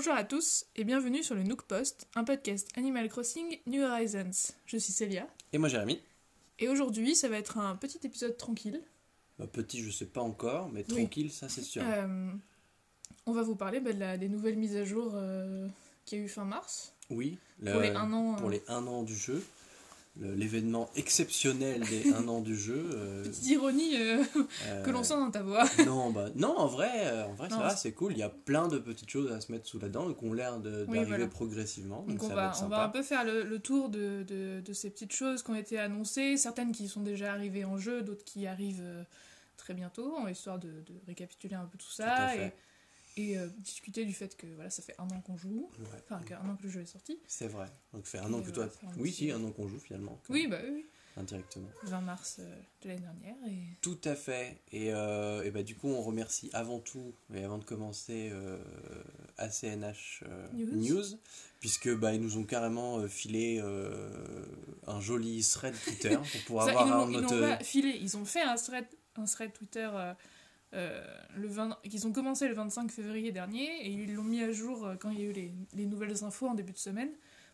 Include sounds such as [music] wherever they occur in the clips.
Bonjour à tous et bienvenue sur le Nook Post, un podcast Animal Crossing New Horizons. Je suis Célia Et moi Jérémy. et aujourd'hui ça va être un petit épisode tranquille. Bah, petit, je sais pas encore, mais tranquille, ça c'est sûr. Euh, on va vous parler bah, de la- des nouvelles mises à jour euh, qu'il y a eu fin mars. Oui, Pour le- les un an, pour euh, les un an du jeu, l'événement exceptionnel des [laughs] un an du jeu. euh, Petite ironie euh, euh, que l'on sent dans ta voix. [laughs] Non, bah, non, en vrai, euh, en vrai ça va, c'est- cool. Il y a plein de petites choses à se mettre sous la dent et qui ont l'air Oui, d'arriver voilà. progressivement. Donc, Donc on ça va, être on va un peu faire le, le tour de, de- de ces petites choses qui ont été annoncées, certaines qui sont déjà arrivées en jeu, d'autres qui arrivent très bientôt, en histoire de, de récapituler un peu tout Tout à ça et. Et, euh, discuter du fait que voilà, ça fait un an qu'on joue, Ouais, enfin qu'un an que le jeu est sorti. c'est vrai. Donc fait un an que on toi. un Oui, si, un an qu'on joue finalement. Oui, même, bah oui. Indirectement. 20 mars euh, de l'année dernière. Et... Tout à fait. Et, euh, et bah, du coup, on remercie avant tout, et avant de commencer, euh, ACNH euh, News. News. puisque bah, ils nous ont carrément euh, filé euh, un joli thread Twitter pour pouvoir Ça, avoir ils un ils notre- n'ont pas filé, ils ont fait un thread, un thread Twitter euh, euh, le 20, qu'ils ont commencé le 25 février dernier et ils l'ont mis à jour euh, quand il y a eu les, les nouvelles infos en début de semaine.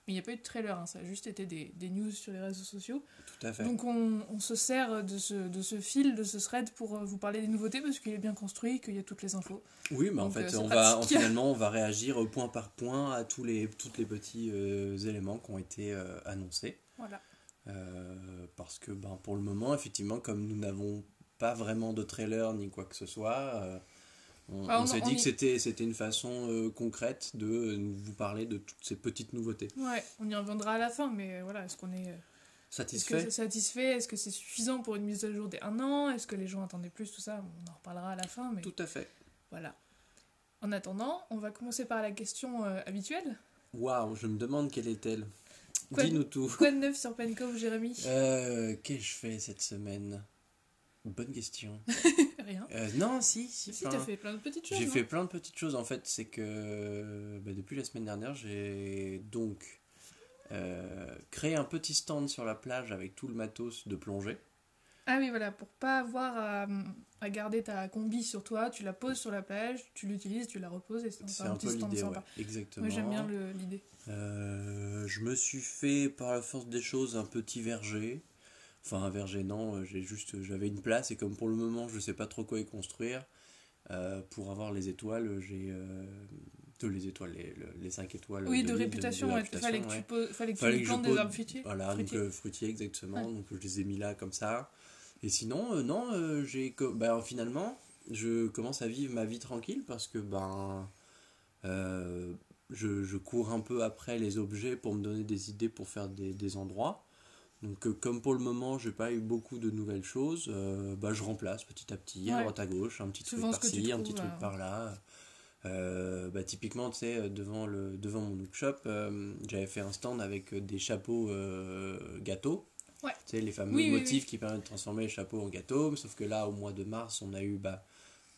Mais il n'y a pas eu de trailer, hein, ça a juste été des, des news sur les réseaux sociaux. Tout à fait. Donc on, on se sert de ce, de ce fil, de ce thread pour euh, vous parler des nouveautés parce qu'il est bien construit, qu'il y a toutes les infos. oui, mais en euh, fait, on va, finalement, on va réagir euh, point par point à tous les, toutes les petits euh, éléments qui ont été euh, annoncés. Voilà. Euh, parce que ben, pour le moment, effectivement, comme nous n'avons pas vraiment de trailer ni quoi que ce soit, euh, on, Ah, on on- s'est dit y- que c'était, c'était une façon euh, concrète de euh, vous parler de toutes ces petites nouveautés. Ouais, on y reviendra à la fin, mais euh, voilà, est-ce qu'on est... euh, Est-ce que Satisfait c'est satisfait? Est-ce que c'est suffisant pour une mise à jour des un an? Est-ce que les gens attendaient plus Tout ça, on en reparlera à la fin, mais Tout à fait. voilà. En attendant, on va commencer par la question habituelle. Waouh, je me demande quelle est-elle. Dis-nous tout. Quoi de neuf sur Pencove, Jérémy? Qu'ai-je fait cette semaine? Bonne question. [laughs] Rien. Euh, non, si, si. Si, t'as fait plein de petites choses. J'ai fait plein de petites choses en fait. C'est que bah, depuis la semaine dernière, j'ai donc euh, créé un petit stand sur la plage avec tout le matos de plongée. Ah oui, voilà, pour pas avoir à, à garder ta combi sur toi, tu la poses sur la plage, tu l'utilises, tu la reposes et c'est enfin, un petit peu stand l'idée, ouais. sympa. Exactement. Moi j'aime bien l'idée. Euh, je me suis fait par la force des choses un petit verger. Enfin un verger non, euh, j'ai juste j'avais une place et comme pour le moment je sais pas trop quoi y construire, euh, pour avoir les étoiles j'ai euh, de les étoiles les, le- les 5 étoiles. Oui, de, l'île, réputation, de ouais, réputation, fallait que ouais. poses, fallait que Fallait tu que plantes des arbres fruitiers. Voilà, donc fruitiers. euh, fruitier exactement. Ouais. Donc je les ai mis là comme ça. Et sinon, euh, non, euh, j'ai bah, finalement, je commence à vivre ma vie tranquille parce que ben, euh, je, je cours un peu après les objets pour me donner des idées pour faire des, des endroits. Donc, euh, comme pour le moment, j'ai pas eu beaucoup de nouvelles choses, euh, bah, je remplace petit à petit, à Ouais. droite à gauche, un petit Souvent, truc par-ci, un petit truc par-là. Euh, bah, typiquement, tu sais, devant, le, devant mon Nook Shop, euh, j'avais fait un stand avec des chapeaux gâteaux. Ouais. Tu sais, les fameux Oui, oui, motifs qui permettent de transformer les chapeaux en gâteaux. Sauf que là, au mois de mars, on a eu bah,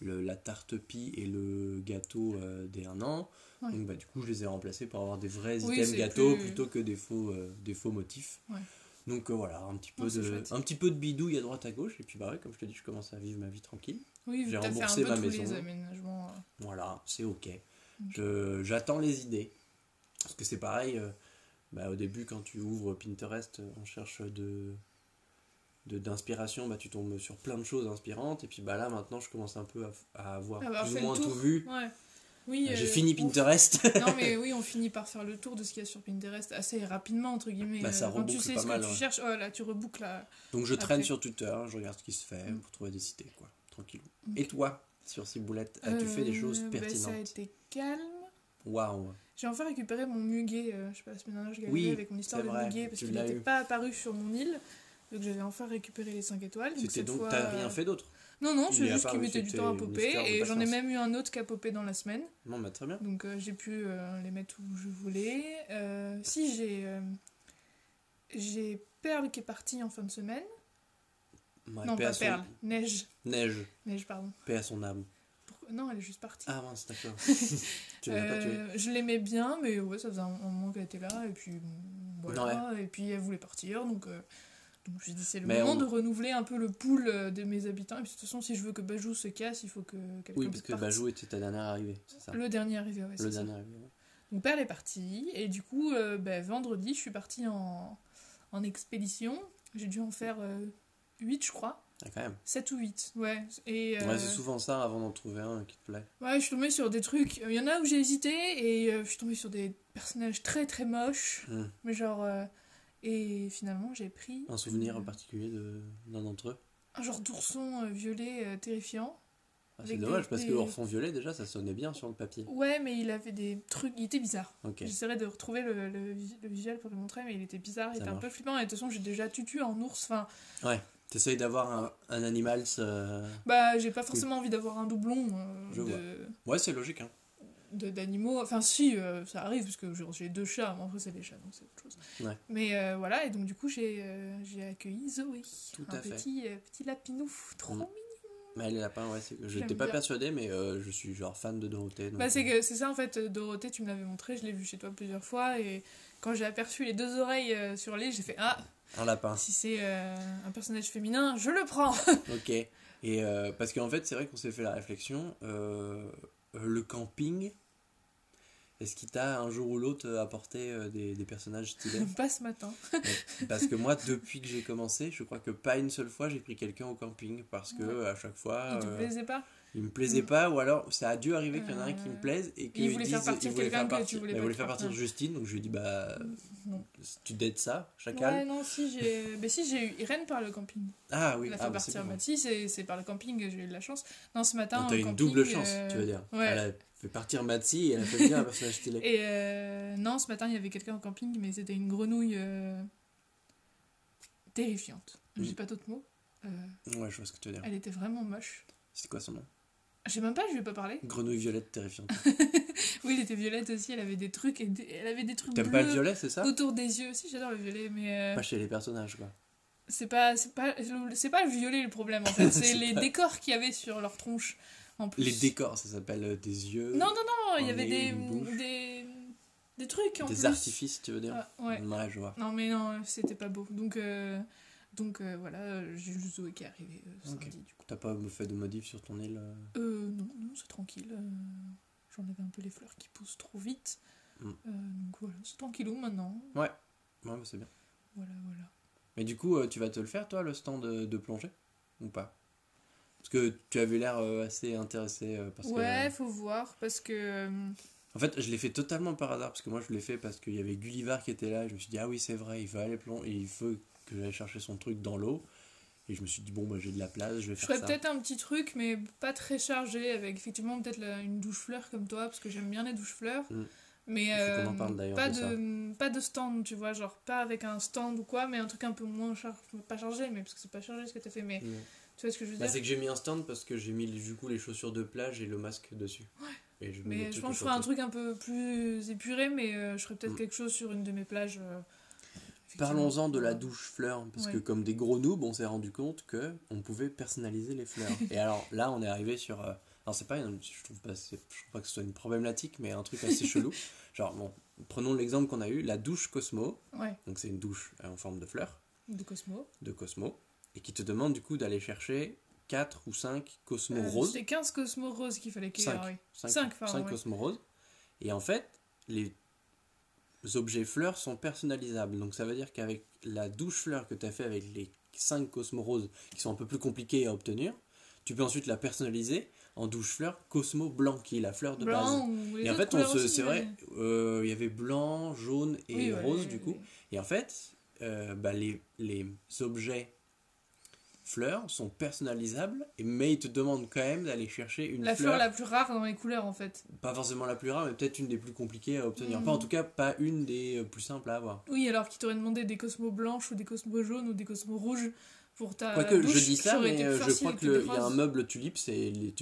le, la tarte pie et le gâteau des 1 an. Ouais. Donc, bah, du coup, je les ai remplacés pour avoir des vrais items gâteaux plus- plutôt que des faux, des faux motifs. Ouais. Donc euh, voilà, un petit, peu Non, c'est de, chouette. un petit peu de bidouille à droite à gauche. Et puis, bah ouais, comme je te dis, je commence à vivre ma vie tranquille. Oui, j'ai fait un remboursé peu ma tous maison. les aménagements. euh. Voilà, c'est ok. Ok. Je- J'attends les idées. Parce que c'est pareil, euh, bah, au début, quand tu ouvres Pinterest en cherche de de- d'inspiration, bah, tu tombes sur plein de choses inspirantes. Et puis bah, là, maintenant, je commence un peu à, à avoir Ah bah, plus ou moins tout vu. Ouais. Oui, J'ai euh, fini Pinterest. [laughs] non mais [laughs] oui, on finit par faire le tour de ce qu'il y a sur Pinterest assez rapidement entre guillemets. Bah, ça Euh, Quand tu sais pas ce mal, que tu cherches, oh, là tu reboucles là. Donc je traîne sur Twitter, je regarde ce qui se fait Mm. pour trouver des idées. Quoi. Tranquillou. Et toi, sur Ciboulette, as-tu fait des choses Euh, bah, ça a pertinentes été calme. Waouh J'ai enfin récupéré mon muguet, euh, je sais pas, la semaine dernière je galérais Oui, avec mon histoire de vrai, muguet parce qu'il n'était pas apparu sur mon île. Donc j'avais enfin récupéré les 5 étoiles. C'était donc, t'as rien euh, fait d'autre Non, non, c'est est juste qu'il mettait du temps à popper et j'en ai même eu un autre qui a popé dans la semaine. Non, bah très bien. Donc euh, j'ai pu euh, les mettre où je voulais. Euh, si j'ai j'ai Perle qui est partie en fin de semaine. Ouais, non, pas son- Perle, Neige. Neige, Neige, pardon. paix à son âme. Pourquoi- Non, elle est juste partie. Ah mince, d'accord. [laughs] tu l'as pas tué. Je l'aimais bien, mais ouais, ça faisait un, moment qu'elle était là, et puis voilà, et puis elle voulait partir, donc, donc je dit c'est le Mais moment on- de renouveler un peu le pool euh, de mes habitants, et puis de toute façon si je veux que Bajou se casse, il faut que quelqu'un Oui, parce que parte. Bajou était ta dernière arrivée, c'est ça Le dernier arrivé, ouais, Le dernier arrivé. ouais. Mon père est parti, et du coup, euh, ben, vendredi, je suis partie en, en expédition. J'ai dû en faire 8, je crois. Ah, quand même. 7 ou 8, ouais. Et, euh, Ouais, c'est souvent ça avant d'en trouver un qui te plaît. ouais, je suis tombée sur des trucs. Il y en a où j'ai hésité, et euh, je suis tombée sur des personnages très très moches. Hmm. Mais genre. Et finalement, j'ai pris. Un souvenir en particulier de- d'un d'entre eux? Un genre d'ourson euh, violet euh, terrifiant. Ah, c'est dommage des- parce que des- Orson Violet, déjà, ça sonnait bien sur le papier. Ouais, mais il avait des trucs. Il était bizarre. Ok. J'essaierai de retrouver le, le, vis- le visuel pour le montrer, mais il était bizarre, il Ça était un peu flippant. Et de toute façon, j'ai déjà tutu en ours. Enfin, T'essayes d'avoir un, un animal. euh, bah, j'ai pas forcément envie d'avoir un doublon euh, Je vois. Ouais, c'est logique. Hein. D'animaux. Enfin, si, euh, ça arrive, parce que j'ai deux chats, mais après, c'est des chats, donc c'est autre chose. Ouais. Mais euh, voilà, et donc du coup, j'ai euh, accueilli Zoé. Tout un à fait. petit, euh, petit lapinou, trop Mm. mignon. Mais les lapins, ouais, je n'étais pas bien. persuadé, mais je suis genre fan de Dorothée. donc, Bah, c'est ça en fait, Dorothée, tu me l'avais montré, je l'ai vu chez toi plusieurs fois, et quand j'ai aperçu les deux oreilles sur les, j'ai fait Ah, Un lapin. si c'est un personnage féminin, je le prends [laughs] Ok. Et parce qu'en fait, c'est vrai qu'on s'est fait la réflexion. le camping, est-ce qu'il t'a un jour ou l'autre apporté euh, des, des personnages stylés [laughs] Pas ce matin. Parce que moi, depuis que j'ai commencé, je crois que pas une seule fois j'ai pris quelqu'un au camping parce que Ouais. à chaque fois. Il te euh, plaisait pas Il me plaisait Mm. pas, ou alors ça a dû arriver qu'il y en a un qui me Euh, plaise et il qu'il voulait faire partir quelqu'un que tu voulais il pas voulait faire partir. Justine, donc je lui ai dit bah Non. tu dates ça, chacal. Ouais, non, si, j'ai mais [laughs] si, j'ai eu Irène par le camping. Ah oui, Elle a ah, fait bah, c'est partir. Mathis, c'est par le camping que j'ai eu de la chance. Non, ce matin. T'as eu une camping, double chance, euh, tu veux dire. ouais. Fait partir Matsi et elle a fait bien un personnage stylé. [laughs] Et euh, non, ce matin, il y avait quelqu'un au camping, mais c'était une grenouille euh, terrifiante. Je Mm. dis pas d'autres mots. Euh, Ouais, je vois ce que tu veux dire. elle était vraiment moche. C'est quoi son nom? Je sais même pas, je lui ai pas parlé. Grenouille violette terrifiante. [laughs] Oui, elle était violette aussi, elle avait des trucs, et des- elle avait des trucs T'aimes pas le violet, c'est ça? autour des yeux. Si, j'adore le violet, mais Pas chez les personnages, quoi. c'est pas, c'est pas, c'est pas le violet le problème en fait, [laughs] c'est C'est les pas- décors qu'il y avait sur leur tronche. En plus. Les décors, ça s'appelle euh, des yeux, Non, non, non, il y avait des, des, des trucs en des plus. artifices, tu veux dire Ah, ouais. Ouais, je vois. Non, mais non, c'était pas beau. Donc, euh, donc euh, voilà, j'ai juste Zoé qui est arrivé euh, Ok. samedi. Du coup. T'as pas fait de modif sur ton île euh non, non, c'est tranquille. euh, J'enlève un peu les fleurs qui poussent trop vite. Mm. Donc voilà, c'est tranquillou maintenant. Ouais, bah, c'est bien. Voilà, voilà. Mais du coup, tu vas te le faire, toi, le stand de, de plongée? Ou pas? Parce que tu avais l'air euh, assez intéressé. euh, parce ouais, que, faut voir parce que. euh, En fait, je l'ai fait totalement par hasard. Parce que moi, je l'ai fait parce qu'il y avait Gulliver qui était là. Et je me suis dit, ah oui, c'est vrai, il veut aller plonger. Il veut que j'aille chercher son truc dans l'eau. Et je me suis dit, bon, bah, j'ai de la place, je vais Je faire ferais ça. peut-être un petit truc, mais pas très chargé, avec effectivement peut-être une douche fleur comme toi, parce que j'aime bien les douches fleurs. Mm. Mais euh, parle d'ailleurs pas, de pas de stand, tu vois, genre pas avec un stand ou quoi, mais un truc un peu moins chargé, pas chargé, mais parce que c'est pas chargé ce que t'as fait, mais Ouais. Tu vois ce que je veux Bah, dire c'est que j'ai mis un stand parce que j'ai mis du coup les chaussures de plage et le masque dessus. Et je mets des Mais je pense que je sur ferai un truc un peu plus épuré, mais euh, je ferai peut-être Mm. quelque chose sur une de mes plages. euh. Parlons-en de la douche fleur, parce que Ouais. comme des gros noobs, on s'est rendu compte que on pouvait personnaliser les fleurs. [laughs] et alors là, on est arrivé sur. euh, alors c'est pas, une- je trouve pas, je trouve pas que ce soit une problématique, mais un truc assez [laughs] chelou. Genre bon, prenons l'exemple qu'on a eu, la douche Cosmo. Ouais, Donc c'est une douche euh, en forme de fleur, de Cosmo. de Cosmo, et qui te demande du coup d'aller chercher 4 ou 5 Cosmo Euh, roses. C'était 15 Cosmo roses qu'il fallait cueillir, Cinq. oui. 5, Cinq, pardon, ouais. Cosmo roses. Et en fait, les objets fleurs sont personnalisables. Donc ça veut dire qu'avec la douche fleur que tu as fait avec les 5 Cosmo roses, qui sont un peu plus compliquées à obtenir, tu peux ensuite la personnaliser en douche fleur Cosmo blanc, qui est la fleur de base. Blanc les Et en fait, c'est vrai, euh, il y avait blanc, jaune et Oui, rose du coup. Et en fait, euh, bah, les, les objets fleurs sont personnalisables, mais ils te demandent quand même d'aller chercher une La fleur, fleur la plus rare dans les couleurs en fait. pas forcément la plus rare, mais peut-être une des plus compliquées à obtenir. Pas en tout cas, pas une des euh, plus simples à avoir. Oui, alors qu'il t'aurait demandé des cosmos blanches ou des cosmos jaunes ou des cosmos rouges pour ta Quoique douche, je dis ça, mais euh, je crois qu'il y a un meuble tulipe, c'est les,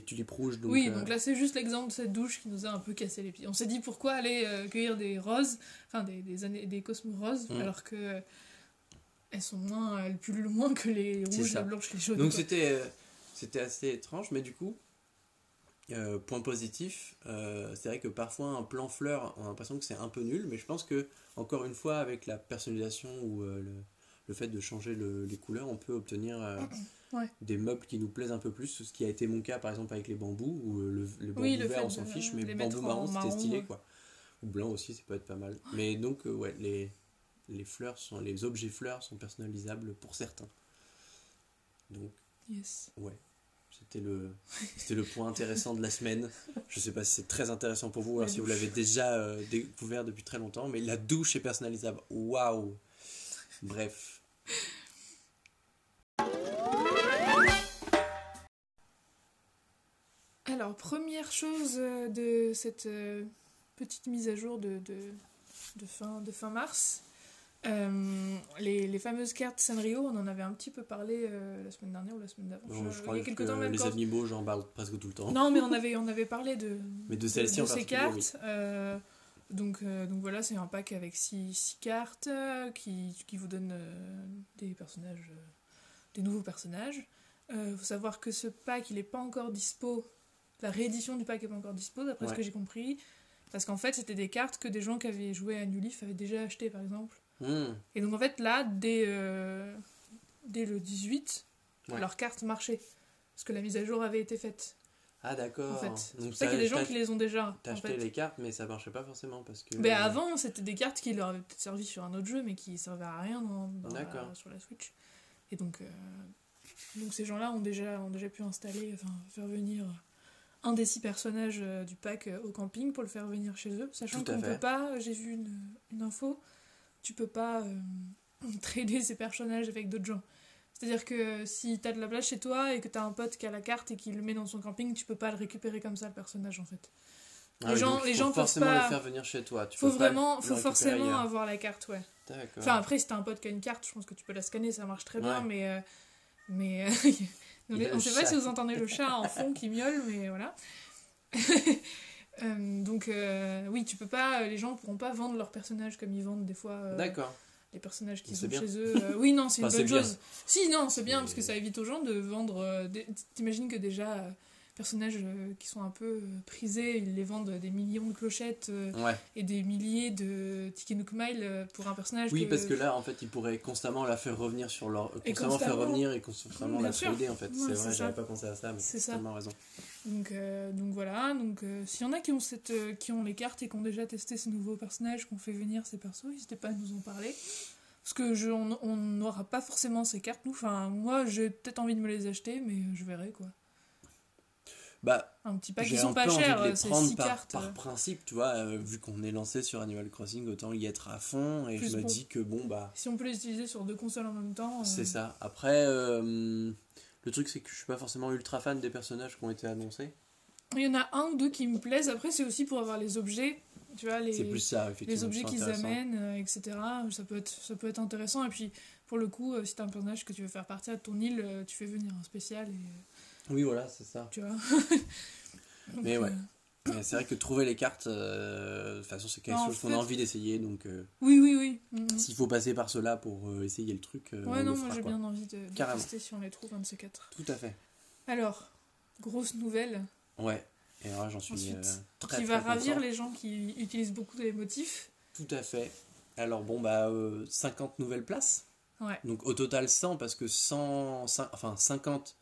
tulipes rouges. Donc, oui, euh, donc là c'est juste l'exemple de cette douche qui nous a un peu cassé les pieds. On s'est dit pourquoi aller euh, cueillir des roses, enfin des, des, années- des cosmos roses, Mhm. alors que elles sont moins, elles pullulent moins que les rouges, les blanches, les jaunes. Donc c'était euh, c'était assez étrange, mais du coup, euh, point positif, euh, c'est vrai que parfois un plan fleur, on a l'impression que c'est un peu nul, mais je pense que encore une fois avec la personnalisation ou euh, le, le fait de changer le- les couleurs, on peut obtenir euh, [clears throat] Ouais. des meubles qui nous plaisent un peu plus, ce qui a été mon cas par exemple avec les bambous, où euh, le, le bambou Oui, vert on s'en fiche, mais le bambou en marron c'était marron, stylé quoi. Ou blanc aussi, ça peut être pas mal. Mais donc, euh, ouais, les, les fleurs sont, les objets fleurs sont personnalisables pour certains. Donc, Yes. ouais, c'était le, c'était le point intéressant de la semaine. Je sais pas si c'est très intéressant pour vous, La alors si vous l'avez déjà euh, découvert depuis très longtemps, mais la douche est personnalisable. Waouh! Bref. Alors, première chose euh, de cette euh, petite mise à jour de, de, de fin, de fin mars, euh, les, les fameuses cartes Sanrio, on en avait un petit peu parlé euh, la semaine dernière ou la semaine d'avant. Je- je il crois y a que quelques temps même les quand- animaux, j'en parle presque tout le temps. Non, mais [laughs] on avait, on avait parlé de, Mais de ces oui. cartes. euh, donc, donc voilà, c'est un pack avec 6 cartes qui, qui vous donne des personnages, des nouveaux personnages. Il faut savoir que ce pack, il n'est pas encore dispo. La réédition du pack n'est pas encore dispo, d'après ce que j'ai compris. Parce qu'en fait, c'était des cartes que des gens qui avaient joué à New Leaf avaient déjà achetées, par exemple. Hmm. Et donc en fait, là, dès, euh, dès le 18, Ouais. leurs cartes marchaient. Parce que la mise à jour avait été faite. Ah d'accord. En fait, c'est pour ça qu'il y a des gens qui les ont déjà. T'as acheté fait. les cartes, mais ça marchait pas forcément parce que. Mais avant, c'était des cartes qui leur avaient peut-être servi sur un autre jeu, mais qui servaient à rien dans- dans la- D'accord. sur la Switch. Et donc, euh, donc ces gens-là ont déjà, ont déjà pu installer, enfin, faire venir un des six personnages euh, du pack au camping pour le faire venir chez eux. Sachant qu'on fait. peut pas, j'ai vu une, une info, tu peux pas euh, [laughs] trader ces personnages avec d'autres gens. C'est-à-dire que si t'as de la place chez toi et que t'as un pote qui a la carte et qui le met dans son camping, tu peux pas le récupérer comme ça, le personnage, en fait. Ah les gens- les faut gens peuvent forcément pas- le faire venir chez toi. Tu Faut vraiment, faut forcément ailleurs. avoir la carte, ouais. Enfin, après, si t'as un pote qui a une carte, je pense que tu peux la scanner, ça marche très bien, mais. euh, mais euh, [laughs] on le sait pas si vous entendez le chat en fond qui miaule, mais voilà. [laughs] Euh, donc, euh, oui, tu peux pas. Les gens pourront pas vendre leurs personnages comme ils vendent des fois euh, D'accord. les personnages qui sont bien. chez eux. Euh, oui, non, c'est une bonne bien. chose. Si, non, c'est bien parce que ça évite aux gens de vendre. euh, T'imagines que déjà, euh, personnages euh, qui sont un peu euh, prisés, ils les vendent des millions de clochettes euh, Ouais. et des milliers de tickets Nook Mile pour un personnage. Oui, parce que là, en fait, ils pourraient constamment la faire revenir sur leur. Et constamment faire revenir et constamment Bien la trader, en fait. Ouais, c'est vrai, j'avais pas pensé à ça, mais C'est tellement raison. Donc, euh, donc voilà, donc euh, s'il y en a qui ont, cette, euh, qui ont les cartes et qui ont déjà testé ces nouveaux personnages, qu'on fait venir ces persos, n'hésitez pas à nous en parler. Parce que je, on n'aura pas forcément ces cartes, nous. Enfin, moi, j'ai peut-être envie de me les acheter, mais je verrai quoi. Bah, Un petit pack, un sont pas chers, c'est prendre 6 par, cartes. par principe, tu vois, euh, vu qu'on est lancé sur Animal Crossing, autant y être à fond, et Plus je me bon. dis que bon, bah, Si on peut les utiliser sur deux consoles en même temps. euh, c'est ça. Après, euh, le truc, c'est que je suis pas forcément ultra fan des personnages qui ont été annoncés. Il y en a un ou deux qui me plaisent. Après, c'est aussi pour avoir les objets, tu vois, les, C'est plus ça, effectivement. les objets qu'ils amènent, etc. Ça peut, être, ça peut être intéressant. Et puis, pour le coup, si t'as un personnage que tu veux faire partir de ton île, tu fais venir un spécial et Oui, voilà, c'est ça. tu vois. [laughs] Donc, Mais ouais. euh, Mais c'est vrai que trouver les cartes, euh, de toute façon, c'est quelque En chose qu'on a envie d'essayer, donc euh, oui, oui, oui. Mhm. s'il faut passer par cela pour euh, essayer le truc, euh, ouais, non, moi j'ai bien envie de, de tester si on les trouve un de ces quatre. Tout à fait. Alors, grosse nouvelle Ouais. Et alors là, j'en suis Ensuite, très, qui très va ravir content. les gens qui utilisent beaucoup les motifs. Tout à fait. Alors bon, bah, euh, 50 nouvelles places. Ouais. Donc au total 100, parce que 100, cin- enfin 50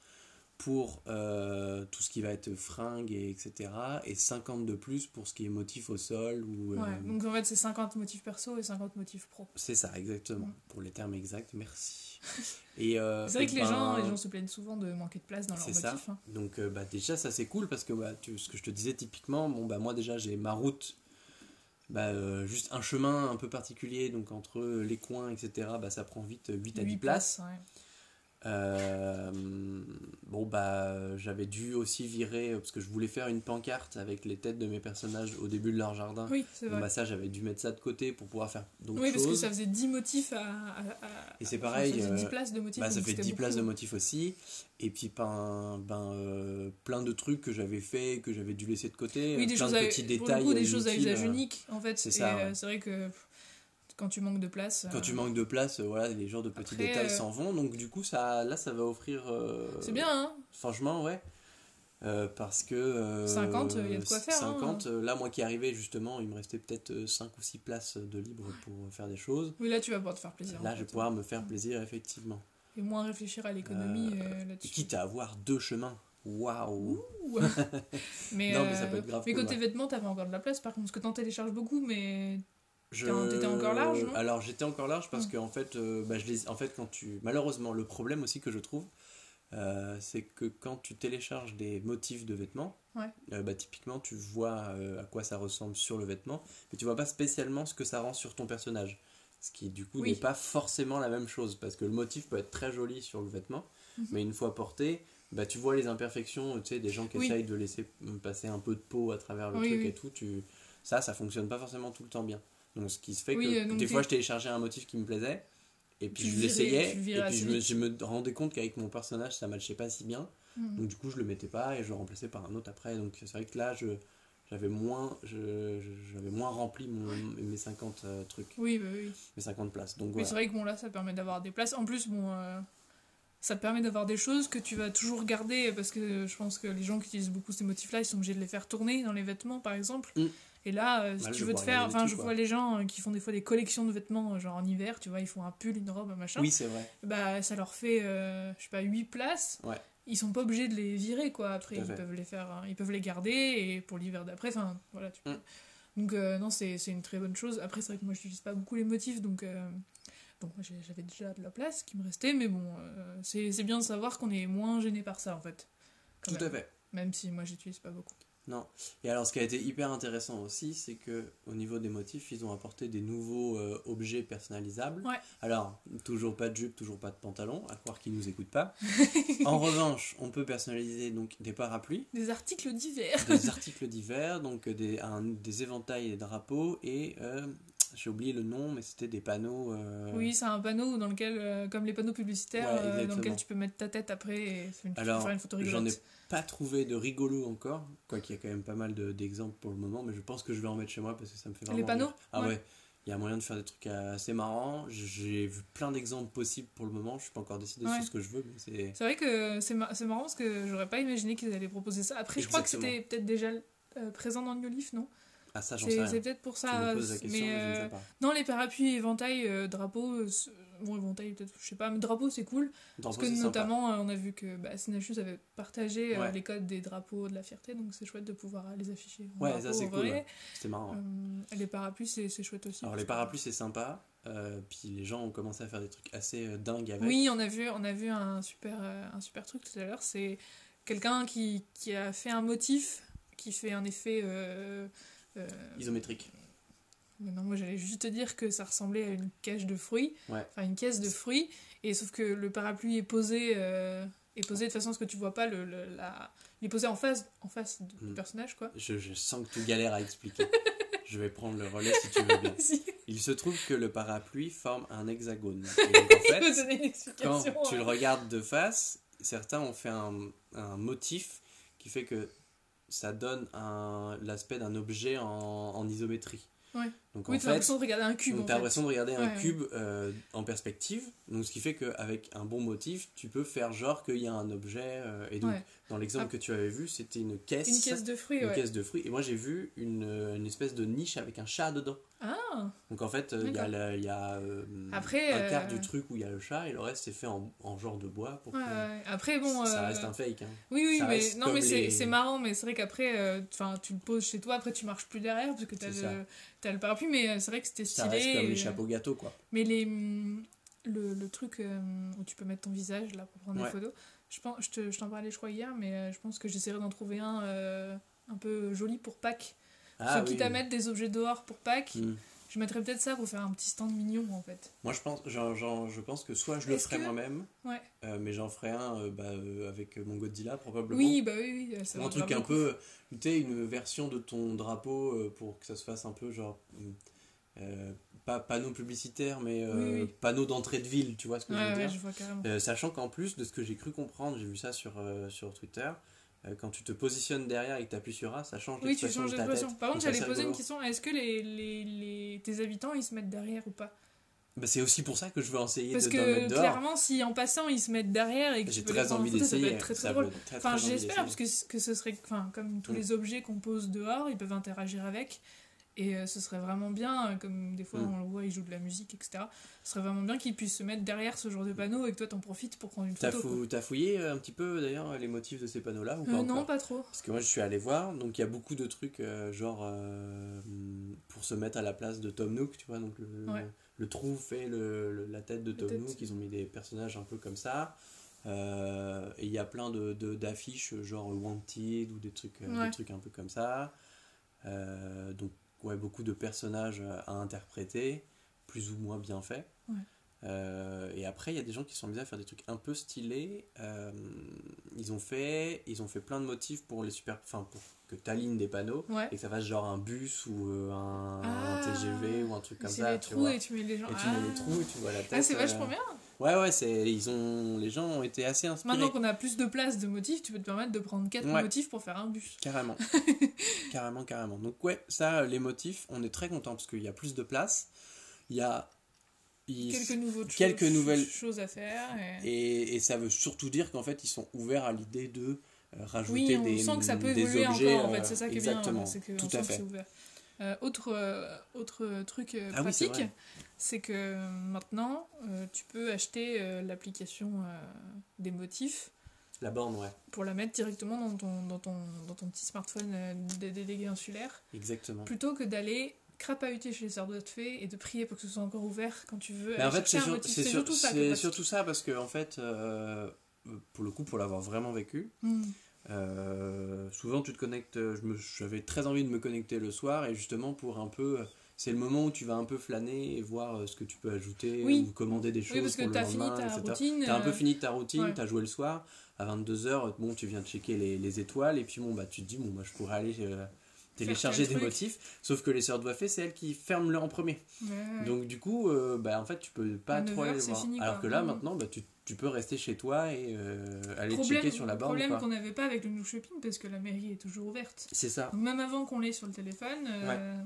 pour euh, tout ce qui va être fringues, et etc. Et 50 de plus pour ce qui est motif au sol. Ou, euh, Ouais, donc en fait, c'est 50 motifs perso et 50 motifs pro. C'est ça, exactement. Mm. Pour les termes exacts, merci. [laughs] Et, euh, C'est vrai et que les, ben, gens, les gens se plaignent souvent de manquer de place dans leurs motifs. hein. Donc euh, bah, déjà ça c'est cool parce que bah, tu- ce que je te disais typiquement, bon bah moi déjà j'ai ma route, bah, juste un chemin un peu particulier, donc entre les coins etc, bah, ça prend vite 8 à 10 Huit places. ouais. Euh, bon bah j'avais dû aussi virer, parce que je voulais faire une pancarte avec les têtes de mes personnages au début de leur jardin. Oui, c'est Bon, vrai. bah ça j'avais dû mettre ça de côté pour pouvoir faire d'autres oui, parce que ça faisait 10 motifs à. à- à- Et c'est pareil, ça faisait 10 euh, places de motifs. Bah, ça fait c'était 10 places de motifs aussi. Et puis ben, ben, euh, plein de trucs que j'avais fait, que j'avais dû laisser de côté. Oui, des plein choses de à, petits pour détails. le coup, des choses à usage euh, unique, en fait. c'est ça, euh, ouais. C'est vrai que quand tu manques de place. Quand euh, tu manques de place, euh, voilà, les genres de petits Après, détails euh, s'en vont. Donc du coup, ça, là, ça va offrir... euh, C'est bien, hein Franchement, ouais. Euh, parce que... euh, 50, il y a de quoi faire, hein. 50, euh, là, moi qui arrivais, justement, il me restait peut-être 5 ou 6 places de libre pour faire des choses. Oui, là, tu vas pouvoir te faire plaisir. Là, je vais pouvoir me faire plaisir, effectivement. Et moins réfléchir à l'économie Euh, euh, là-dessus. quitte à avoir deux chemins. Waouh Ouh. [laughs] mais, Non, mais ça euh, peut être grave Mais cool, côté vêtements, t'avais encore de la place par contre, parce que t'en télécharges beaucoup, mais. Je- T'étais encore large, non? Alors j'étais encore large parce Hmm. que en fait, euh, bah, je les... en fait, quand tu malheureusement le problème aussi que je trouve, euh, c'est que quand tu télécharges des motifs de vêtements, Ouais. euh, bah, typiquement tu vois à quoi ça ressemble sur le vêtement, mais tu vois pas spécialement ce que ça rend sur ton personnage. Ce qui du coup Oui. n'est pas forcément la même chose parce que le motif peut être très joli sur le vêtement, Mhm. mais une fois porté, bah, tu vois les imperfections, tu sais, des gens qui Oui. essayent de laisser passer un peu de peau à travers le Oui, truc et tout, tu... ça, ça fonctionne pas forcément tout le temps bien. Donc ce qui se fait Oui, que euh, des fois je téléchargeais un motif qui me plaisait, et puis Tu je l'essayais, et puis je me, vite. je me rendais compte qu'avec mon personnage ça matchait pas si bien, Hmm. donc du coup je le mettais pas et je le remplaçais par un autre après. Donc c'est vrai que là je j'avais moins je- j'avais moins rempli mon, mes 50 euh, trucs, Oui, bah oui. mes 50 places. Donc Mais voilà. c'est vrai que bon, là, ça permet d'avoir des places. En plus, bon, euh, ça te permet d'avoir des choses que tu vas toujours garder parce que je pense que les gens qui utilisent beaucoup ces motifs-là, ils sont obligés de les faire tourner dans les vêtements, par exemple. Mm. Et là, euh, si tu veux te faire. Enfin, je quoi. vois les gens euh, qui font des fois des collections de vêtements, euh, genre en hiver, tu vois, ils font un pull, une robe, un machin. Oui, c'est vrai. Bah, ça leur fait, euh, je sais pas, 8 places. Ouais. Ils sont pas obligés de les virer, quoi. Après, ils peuvent les faire, hein, ils peuvent les garder et pour l'hiver d'après, enfin, voilà. Tu Mm. Donc, euh, non, c'est une très bonne chose. Après, c'est vrai que moi, je n'utilise pas beaucoup les motifs, donc. euh, donc, j'avais déjà de la place qui me restait, mais bon, c'est bien de savoir qu'on est moins gêné par ça, en fait. Tout même. à fait. Même si moi, j'utilise pas beaucoup. Non. Et alors, ce qui a été hyper intéressant aussi, c'est que au niveau des motifs, ils ont apporté des nouveaux euh, objets personnalisables. Ouais. Alors, toujours pas de jupe, toujours pas de pantalon, à croire qu'ils nous écoutent pas. [laughs] en revanche, on peut personnaliser donc des parapluies, Des articles divers. des articles divers, donc des, un- des éventails et des drapeaux, et euh, j'ai oublié le nom, mais c'était des panneaux. euh, Oui, c'est un panneau dans lequel, euh, comme les panneaux publicitaires, Ouais, euh, dans lequel tu peux mettre ta tête après et Alors, faire une photo J'en ai rigolote. pas trouvé de rigolo encore, quoi qu'il y a quand même pas mal de- d'exemples pour le moment, mais je pense que je vais en mettre chez moi parce que ça me fait vraiment. Les panneaux rire. Ah Ouais. ouais, il y a moyen de faire des trucs assez marrants. J'ai vu plein d'exemples possibles pour le moment, je suis pas encore décidé Ouais. sur ce que je veux, c'est. Vrai que c'est mar- marrant parce que j'aurais pas imaginé qu'ils allaient proposer ça. Après, je crois que c'était peut-être déjà présent dans New Leaf, non? Ah, ça, j'en sais C'est rien. c'est peut-être pour ça. question, mais je ne euh, sais pas. non, les parapluies, éventails, euh, drapeaux, euh, bon, éventails peut-être, je sais pas, mais drapeaux c'est cool. Parce Drapeau, que sympa. notamment, euh, on a vu que bah, Sinachus avait partagé euh, Ouais. les codes des drapeaux de la fierté, donc c'est chouette de pouvoir euh, les afficher. en Ouais, drapeau, ça, c'est cool, ouais. C'était marrant. Euh, les parapluies, c'est chouette aussi. Alors, les parapluies, c'est sympa. euh, puis les gens ont commencé à faire des trucs assez euh, dingues avec. Oui, on a vu, on a vu un, super, euh, un super truc tout à l'heure. C'est quelqu'un qui, qui a fait un motif qui fait un effet. Euh, Isométrique. mais non, moi j'allais juste te dire que ça ressemblait à une cache de fruits, Ouais. enfin une caisse de fruits, et sauf que le parapluie est posé, euh, est posé de façon à ce que tu vois pas le, le- la, il est posé en face, en face du Mm. personnage quoi. Je, je sens que tu galères à expliquer. [laughs] je vais prendre le relais si tu veux bien. Il se trouve que le parapluie forme un hexagone. [laughs] Et donc, en il fait, faut donner une quand tu le hein. regardes de face, certains ont fait un, un motif qui fait que ça donne l'aspect d'un objet en, isométrie. Donc Oui, t'as l'impression de regarder un cube. donc t'as l'impression de regarder un Ouais. cube euh, en perspective. Donc ce qui fait qu'avec un bon motif, tu peux faire genre qu'il y a un objet. euh, et donc Ouais. dans l'exemple Ah. que tu avais vu, c'était une caisse. Une caisse de fruits, une caisse de fruits. Et moi j'ai vu une, une espèce de niche avec un chat dedans. Ah, Donc en fait, euh, il y a, la- y a euh, Après, un quart euh, du truc où il y a le chat et le reste c'est fait en, en genre de bois pour que. Après, bon. ça euh, reste un fake. hein. Oui, oui, Ça mais non, mais c'est les- c'est marrant, mais c'est vrai qu'après, euh, tu le poses chez toi, après tu marches plus derrière parce que t'as le, t'as le parapluie, mais euh, c'est vrai que c'était Ça stylé. reste comme et, les euh, chapeaux gâteaux quoi. Mais les, hum, le, le truc euh, où tu peux mettre ton visage là pour prendre Ouais. des photos, je pense, je te- je t'en parlais, je crois hier, mais je pense que j'essaierai d'en trouver un un peu joli pour Pâques. Ah, Ceux qui oui. t'amènent des objets dehors pour Pâques, Hmm. Je mettrais peut-être ça pour faire un petit stand mignon en fait. Moi je pense, genre, genre, je pense que soit je le Est-ce ferai que- moi-même, Ouais. euh, mais j'en ferai un euh, bah, euh, avec mon Godzilla probablement. Oui, bah oui, oui. ça un truc un beaucoup. peu, tu sais, une version de ton drapeau pour que ça se fasse un peu genre, pas panneau publicitaire, mais Oui, oui. panneau d'entrée de ville, tu vois ce que je veux ouais, dire je vois carrément. Sachant qu'en plus de ce que j'ai cru comprendre, j'ai vu ça sur, sur Twitter, quand tu te positionnes derrière et que tu appuies sur A, ça change Oui, tu l'expression changes de ta d'expression. tête. Par contre, j'allais poser une question. Est-ce que les, les, les- tes habitants, ils se mettent derrière ou pas? Bah, c'est aussi pour ça que je veux essayer Parce de, que clairement, si en passant, ils se mettent derrière et que J'ai tu peux très envie photo, ça peut d'essayer. être très très ça drôle. très, Enfin, j'espère, parce que, que ce serait, enfin, comme tous Mm. les objets qu'on pose dehors, ils peuvent interagir avec. Et euh, ce serait vraiment bien, euh, comme des fois Mm. on le voit, il joue de la musique, etc. Ce serait vraiment bien qu'il puisse se mettre derrière ce genre de panneau et que toi t'en profites pour prendre une photo. t'as fouillé euh, un petit peu d'ailleurs les motifs de ces panneaux-là ou pas Euh, non, pas trop. Parce que moi je suis allé voir, donc il y a beaucoup de trucs genre pour se mettre à la place de Tom Nook, tu vois, donc le, Ouais. le trou fait le, le- la tête de Tom tête. Nook, ils ont mis des personnages un peu comme ça. Et il y a plein de, de- d'affiches genre Wanted ou des trucs, Ouais. des trucs un peu comme ça. Donc ouais, beaucoup de personnages à interpréter, plus ou moins bien faits. Ouais. Euh, et après, il y a des gens qui sont mis à faire des trucs un peu stylés. Euh, ils ont fait, ils ont fait plein de motifs pour les super, enfin pour que t'alignes des panneaux Ouais. et que ça fasse genre un bus ou euh, un, Ah, un TGV ou un truc comme ça. les tu trous vois. et tu mets les gens. Et tu mets les trous et tu vois la tête. Ah, c'est euh, vachement bien. Ouais, ouais, c'est, ils ont, les gens ont été assez inspirés. Maintenant qu'on a plus de place de motifs, tu peux te permettre de prendre 4 Ouais. motifs pour faire un bus. Carrément. [laughs] carrément, carrément. Donc ouais, ça, les motifs, on est très content parce qu'il y a plus de place. Il y a... il- Quelques, nouveaux quelques choses, nouvelles- choses à faire. Et... Et, et ça veut surtout dire qu'en fait, ils sont ouverts à l'idée de euh, rajouter Oui, on des, sent que ça peut évoluer objets. encore, en euh, fait. C'est ça qui est exactement, bien. C'est que tout on à que fait. ouvert. Euh, autre, euh, autre truc euh, Ah pratique, c'est que maintenant, tu peux acheter l'application des motifs La borne, ouais, pour la mettre directement dans ton, dans ton, dans ton petit smartphone des délégués insulaires, exactement. plutôt que d'aller crapahuter chez les sœurs de fée et de prier pour que ce soit encore ouvert quand tu veux Mais en fait, c'est sur- surtout surtout ça parce que, en fait, pour le coup, pour l'avoir vraiment vécu, Hmm. Euh, souvent, tu te connectes. me- J'avais très envie de me connecter le soir et justement pour un peu. C'est le moment où tu vas un peu flâner et voir euh, ce que tu peux ajouter Oui. ou commander des choses Oui, parce que pour le t'as fini lendemain, ta etc. routine. T'as un peu euh, fini ta routine, ouais. t'as joué le soir. À 22h, bon, tu viens de checker les, les étoiles et puis bon, bah, tu te dis, bon, bah, je pourrais aller euh, télécharger des truc. motifs. Sauf que les sœurs de Wafé, c'est elles qui ferment le en premier. ouais, ouais. Donc du coup, euh, bah, en fait, tu peux pas trop 9 aller voir. fini, Alors que là, Mm. maintenant, bah, tu, tu peux rester chez toi et euh, aller problème, checker sur la borne. problème qu'on n'avait pas avec le New Shopping parce que la mairie est toujours ouverte. C'est ça. Donc même avant qu'on l'ait sur le téléphone. euh,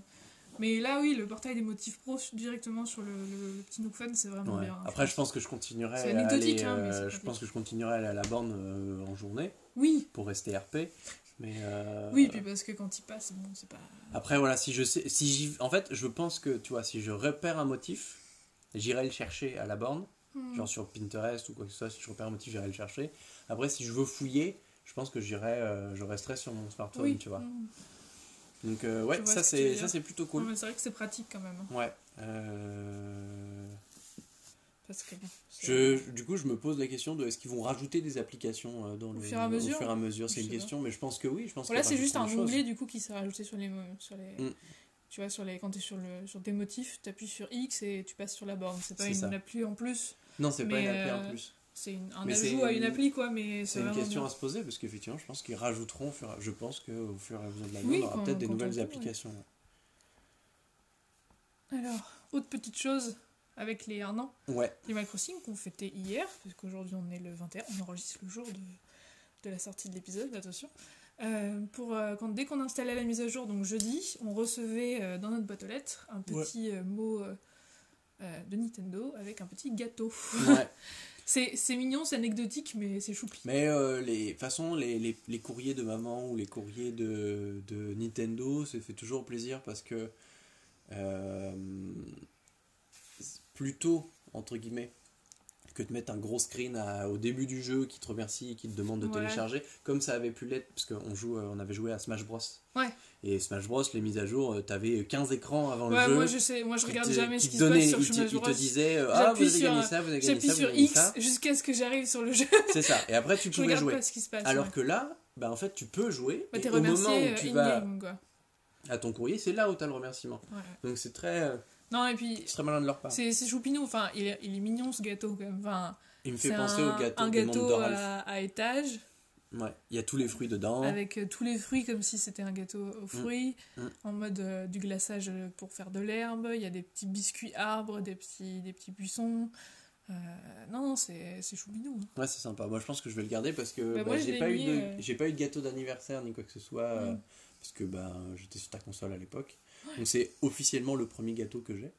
Mais là, oui, le portail des motifs pro directement sur le, le- le petit Nook Phone, c'est vraiment Ouais. bien. Après, je pense que je continuerai C'est anecdotique, aller, hein, mais euh, je pense que je continuerai à aller à la borne euh, en journée Oui, pour rester RP. Mais euh, oui, puis parce que quand il passe, bon, c'est pas. après voilà, si je sais, si j'y- en fait, je pense que tu vois, si je repère un motif, j'irai le chercher à la borne, Hmm. genre sur Pinterest ou quoi que ce soit. Si je repère un motif, j'irai le chercher. Après, si je veux fouiller, je pense que j'irai, euh, je resterai sur mon smartphone, oui, tu vois. hmm. Donc euh, ouais, vois ça c'est ça c'est plutôt cool. c'est vrai que c'est pratique quand même. hein, Ouais. euh, parce que bon, c'est- Je, du coup, je me pose la question de est-ce qu'ils vont rajouter des applications euh, dans Au le, fur et à mesure au fur et à mesure C'est une question, mais je pense que oui. Je pense Voilà, c'est juste un onglet du coup qui s'est rajouté sur les, sur les, Mm. tu vois, sur les, quand tu es sur le, sur des motifs, tu appuies sur X et tu passes sur la borne. C'est pas une ça. appli en plus, Non, c'est pas une appli en euh, plus. c'est un Mais ajout à une appli quoi, mais C'est une question bien. à se poser parce qu'effectivement, je pense qu'ils rajouteront. au Je pense qu'au fur et à mesure de l'année, Oui, on aura peut-être des nouvelles applications. Alors, autre petite chose avec les 1 an, Ouais. Animal Crossing qu'on fêtait hier, parce qu'aujourd'hui on est le 21, on enregistre le jour de, de la sortie de l'épisode, attention. Euh, pour, euh, quand, dès qu'on installait la mise à jour, donc jeudi, on recevait euh, dans notre boîte aux lettres un petit mot de Nintendo avec un petit gâteau. ouais. [laughs] C'est mignon, c'est anecdotique, mais c'est choupi. Mais les, de toute façon, les, les, les courriers de maman ou les courriers de, de Nintendo, ça fait toujours plaisir parce que euh, plutôt, entre guillemets, que de mettre un gros screen à- au début du jeu qui te remercie et qui te demande de Ouais. télécharger, comme ça avait pu l'être, parce qu'on joue, euh, on avait joué à Smash Bros. Ouais. Et Smash Bros, les mises à jour, euh, t'avais 15 écrans avant Ouais, le jeu. moi je sais, moi je regarde jamais ce qui se passe sur Smash te disait, euh, ah, vous J'appuie avez gagné sur- ça, vous avez gagné J'appuie ça, vous sur X jusqu'à ce que j'arrive sur le jeu. C'est ça. Et après, tu pouvais jouer. pas ce qui se passe. Alors ouais. que là, bah, en fait, tu peux jouer. Bah, et au moment où tu vas quoi. à ton courrier, c'est là où tu as le remerciement. Donc c'est très, Non, et puis c'est très malin de leur part. c'est choupinou, enfin, il est, il est mignon ce gâteau quand même. Enfin, Il me fait penser un, au gâteau, un gâteau à, à étage Ouais. Il y a tous les fruits dedans. avec euh, tous les fruits comme si c'était un gâteau aux fruits, Mm. en mode euh, du glaçage pour faire de l'herbe. Il y a des petits biscuits arbres, des petits, des petits buissons. Euh, non, non, c'est c'est choupinou. hein. Ouais, c'est sympa. Moi, je pense que je vais le garder parce que Bah, bah, j'ai pas, eu de... j'ai pas eu de gâteau d'anniversaire ni quoi que ce soit. Mm. parce que bah, j'étais sur ta console à l'époque. [laughs] Donc c'est officiellement le premier gâteau que j'ai.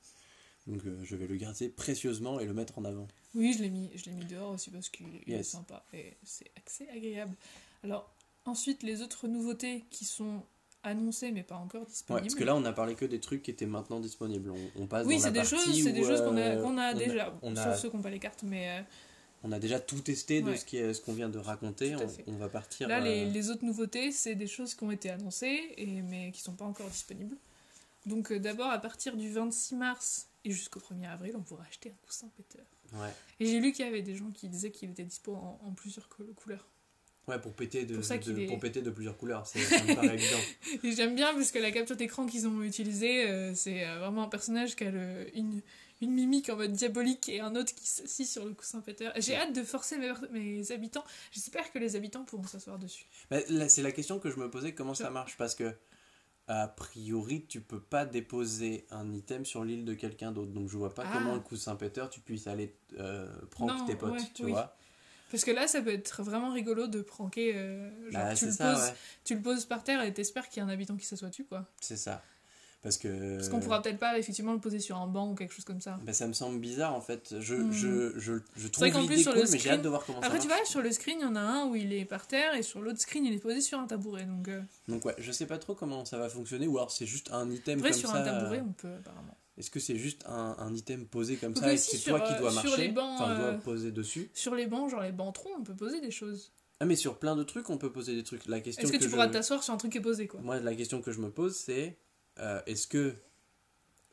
Donc euh, je vais le garder précieusement et le mettre en avant. Oui, je l'ai mis, je l'ai mis dehors aussi parce qu'il il est Yes. sympa et c'est assez agréable. Alors, ensuite, les autres nouveautés qui sont annoncés mais pas encore Ouais, disponibles. parce que là, on a parlé que des trucs qui étaient maintenant disponibles. On, on passe oui, dans la partie choses, c'est des choses qu'on a, euh, qu'on a on déjà, on sauf ceux qui n'ont pas les cartes, mais euh, on a déjà tout testé de Ouais. ce qui est- ce qu'on vient de raconter. On, va partir. là, les, les autres nouveautés, c'est des choses qui ont été annoncées, et, mais qui sont pas encore disponibles. Donc euh, d'abord, à partir du 26 mars et jusqu'au 1er avril, on pourra acheter un coussin péteur. Ouais. Et j'ai lu qu'il y avait des gens qui disaient qu'il était dispo en, en plusieurs co- couleurs. Ouais, pour péter de, Pour ça de- qu'il est- pour péter de plusieurs couleurs, c'est- ça me paraît évident. [laughs] Et j'aime bien parce que la capture d'écran qu'ils ont utilisée, euh, c'est euh, vraiment un personnage qui a le- une, une mimique en mode diabolique et un autre qui s'assit sur le coussin péteur. J'ai hâte de forcer mes, mes habitants. J'espère que les habitants pourront s'asseoir dessus. Là, c'est la question que je me posais, comment ça marche? Parce que, a priori, tu peux pas déposer un item sur l'île de quelqu'un d'autre. Donc je vois pas Ah. comment le coussin péter, tu puisses aller euh, prank tes potes, ouais, tu oui. vois. Parce que là, ça peut être vraiment rigolo de pranker. euh, genre, Bah, tu, le ça, poses, ouais. tu le poses par terre et t'espères qu'il y a un habitant qui s'assoit dessus, quoi. C'est ça. Parce que. Parce qu'on pourra peut-être pas effectivement le poser sur un banc ou quelque chose comme ça. Bah, ça me semble bizarre en fait. Je, Hmm. je, je, je trouve qu'en plus, l'idée sur cool, le mais j'ai screen- hâte de voir comment Après, ça tu marche. vois, sur le screen, il y en a un où il est par terre et sur l'autre screen, il est posé sur un tabouret. Donc, euh, Donc ouais, je sais pas trop comment ça va fonctionner, ou alors c'est juste un item vrai, comme sur ça. un tabouret, euh, on peut apparemment. Est-ce que c'est juste un, un item posé comme Donc ça et c'est sur, toi qui euh, dois sur marcher les bancs, Enfin, euh, dois poser dessus? Sur les bancs, genre les bancs troncs, on peut poser des choses. Ah mais sur plein de trucs, on peut poser des trucs. La question Est-ce que, tu je- pourras t'asseoir sur un truc qui est posé, quoi? Moi, la question que je me pose, c'est euh, est-ce que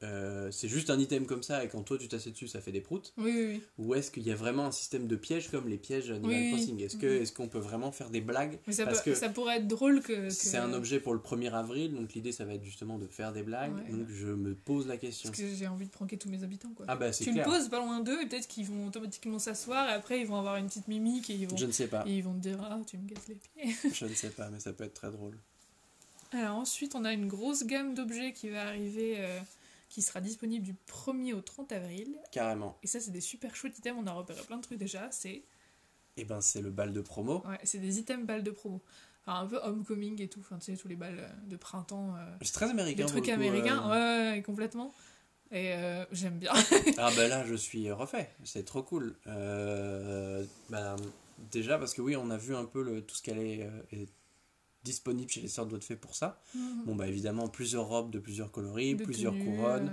euh, c'est juste un item comme ça et quand toi tu t'assieds dessus, ça fait des proutes Oui, oui, oui. Ou est-ce qu'il y a vraiment un système de pièges comme les pièges Animal. Crossing Est-ce que Mhm. est-ce qu'on peut vraiment faire des blagues Mais ça, Parce peut- que ça pourrait être drôle que. que- C'est un objet pour le 1er avril, donc l'idée ça va être justement de faire des blagues. Ouais. Donc je me pose la question. Parce que j'ai envie de pranker tous mes habitants, quoi. Ah bah c'est tu clair. le poses pas loin d'eux et peut-être qu'ils vont automatiquement s'asseoir et après ils vont avoir une petite mimique et ils vont, Je ne sais pas. et ils vont te dire Ah, tu me casses les pieds. je ne sais pas, mais ça peut être très drôle. Alors ensuite, on a une grosse gamme d'objets qui va arriver, euh, qui sera disponible du 1er au 30 avril. Carrément. Et ça, c'est des super chouettes items. On a repéré plein de trucs déjà. C'est Et ben c'est le bal de promo. ouais, c'est des items balles de promo. Enfin, un peu homecoming et tout. Enfin, tu sais, tous les balles euh, de printemps. euh, C'est très américain. des trucs américains. euh. Ouais, complètement. Et j'aime bien. [laughs] Ah bah là je suis refait, c'est trop cool. Bah, déjà parce que oui on a vu un peu le, tout ce qu'elle est, euh, est disponible chez les sœurs de fait pour ça. Bon bah évidemment plusieurs robes de plusieurs coloris, De plusieurs couronnes.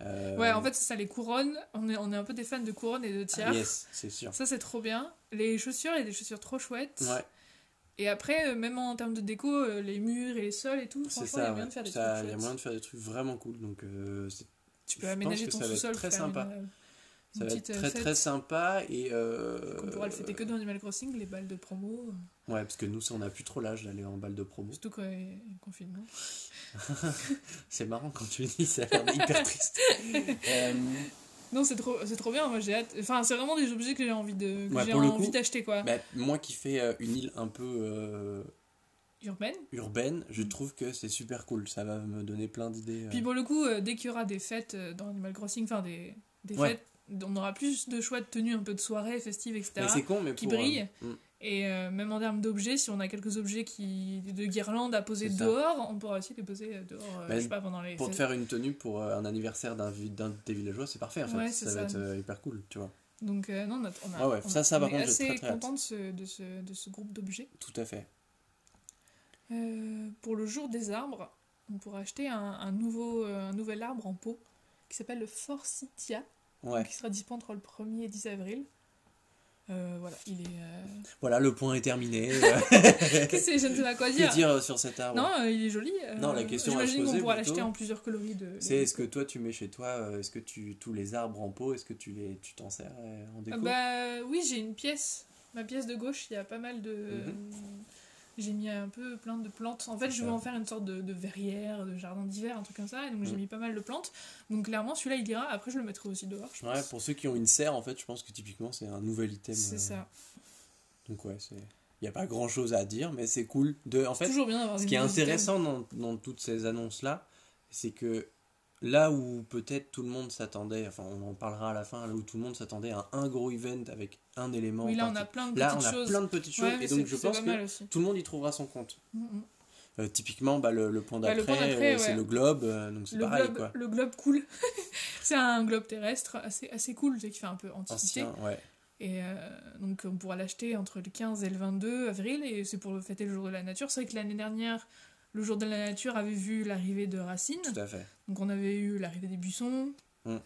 euh. euh, Ouais, en fait, c'est ça, les couronnes. On est, on est un peu des fans de couronnes et de tiers. Yes, c'est sûr. Ça, c'est trop bien. Les chaussures, il y a des chaussures trop chouettes. Ouais, Et après, euh, même en termes de déco, les murs et les sols et tout, franchement, il y a moyen ouais. de faire des Ça, trucs Il y a moyen de faire des trucs vraiment cool. Donc euh, Tu je peux pense aménager que ton sous-sol, très sympa. une, une ça va être très fête. très sympa et euh, On pourra le fêter que dans Animal Crossing, les balles de promo. Ouais parce que nous on n'a plus trop l'âge d'aller en balle de promo. Surtout quand il y a confinement. [laughs] C'est marrant quand tu dis ça a l'air hyper triste. [laughs] Euh, Non, c'est trop, c'est trop bien, moi j'ai hâte. Enfin, c'est vraiment des objets que j'ai envie de, que Ouais, j'ai envie coup, d'acheter quoi. bah, moi qui fais euh, une île un peu euh, Urbaine. urbaine, je Mm. trouve que c'est super cool. Ça va me donner plein d'idées. euh. Puis pour le coup, euh, dès qu'il y aura des fêtes euh, dans Animal Crossing, enfin des, des Ouais. fêtes, on aura plus de choix de tenues, un peu de soirées festives, etc. Mais c'est con, mais qui pour, euh, brille. mm. Et euh, même en termes d'objets, si on a quelques objets qui, de guirlandes à poser dehors, on pourra aussi les poser euh, dehors, euh, je sais pas, pendant les Pour te faire une tenue pour euh, un anniversaire d'un vi- d'un de tes villageois, c'est parfait en fait. Ouais, ça, va être hyper cool, tu vois. Donc non, on a, on a- Ah ouais, on- ça, ça, on par est assez très, très content de ce, de, ce, de ce groupe d'objets. Tout à fait. Pour le jour des arbres, on pourra acheter un, un nouveau, un nouvel arbre en pot qui s'appelle le Forsythia, Ouais. qui sera disponible entre le 1er et 10 avril. Euh, voilà, il est. euh, Voilà, le point est terminé. Qu'est-ce [laughs] [laughs] que c'est Je ne sais pas quoi dire. que dire euh, sur cet arbre Non, euh, il est joli. Non, la question à se J'imagine qu'on poser, pourra l'acheter en plusieurs coloris de. C'est est-ce que toi tu mets chez toi, est-ce que tu tous les arbres en pot, est-ce que tu les tu t'en sers en déco Ah bah oui, j'ai une pièce. Ma pièce de gauche, il y a pas mal de. Mhm. J'ai mis un peu plein de plantes. En fait, je veux ça. en faire une sorte de, de verrière, de jardin d'hiver, un truc comme ça. Et donc, j'ai Mhm. mis pas mal de plantes. Donc, clairement, celui-là, il ira. Après, je le mettrai aussi dehors. je Ouais, pense. pour ceux qui ont une serre, en fait, je pense que typiquement c'est un nouvel item. C'est euh, ça. Donc ouais, c'est il y a pas grand-chose à dire, mais c'est cool de en fait Toujours bien d'avoir Ce qui est intéressant dans, dans toutes ces annonces-là, c'est que là où peut-être tout le monde s'attendait, enfin on en parlera à la fin, là où tout le monde s'attendait à un gros event avec un élément. Oui, là, on a plein de Là, petites on a choses. plein de petites choses, Ouais, et donc je pense que aussi. tout le monde y trouvera son compte. Mhm. Euh, typiquement, bah, le, le point d'après, euh, c'est le globe, euh, donc c'est Le pareil globe, quoi. le globe cool. [laughs] c'est un globe terrestre assez, assez cool, qui fait un peu antiquité. Ancien, ouais. Et euh, donc on pourra l'acheter entre le 15 et le 22 avril et c'est pour fêter le jour de la nature. C'est vrai que l'année dernière, le jour de la nature avait vu l'arrivée de Racine. Tout à fait. Donc on avait eu l'arrivée des buissons, Mm.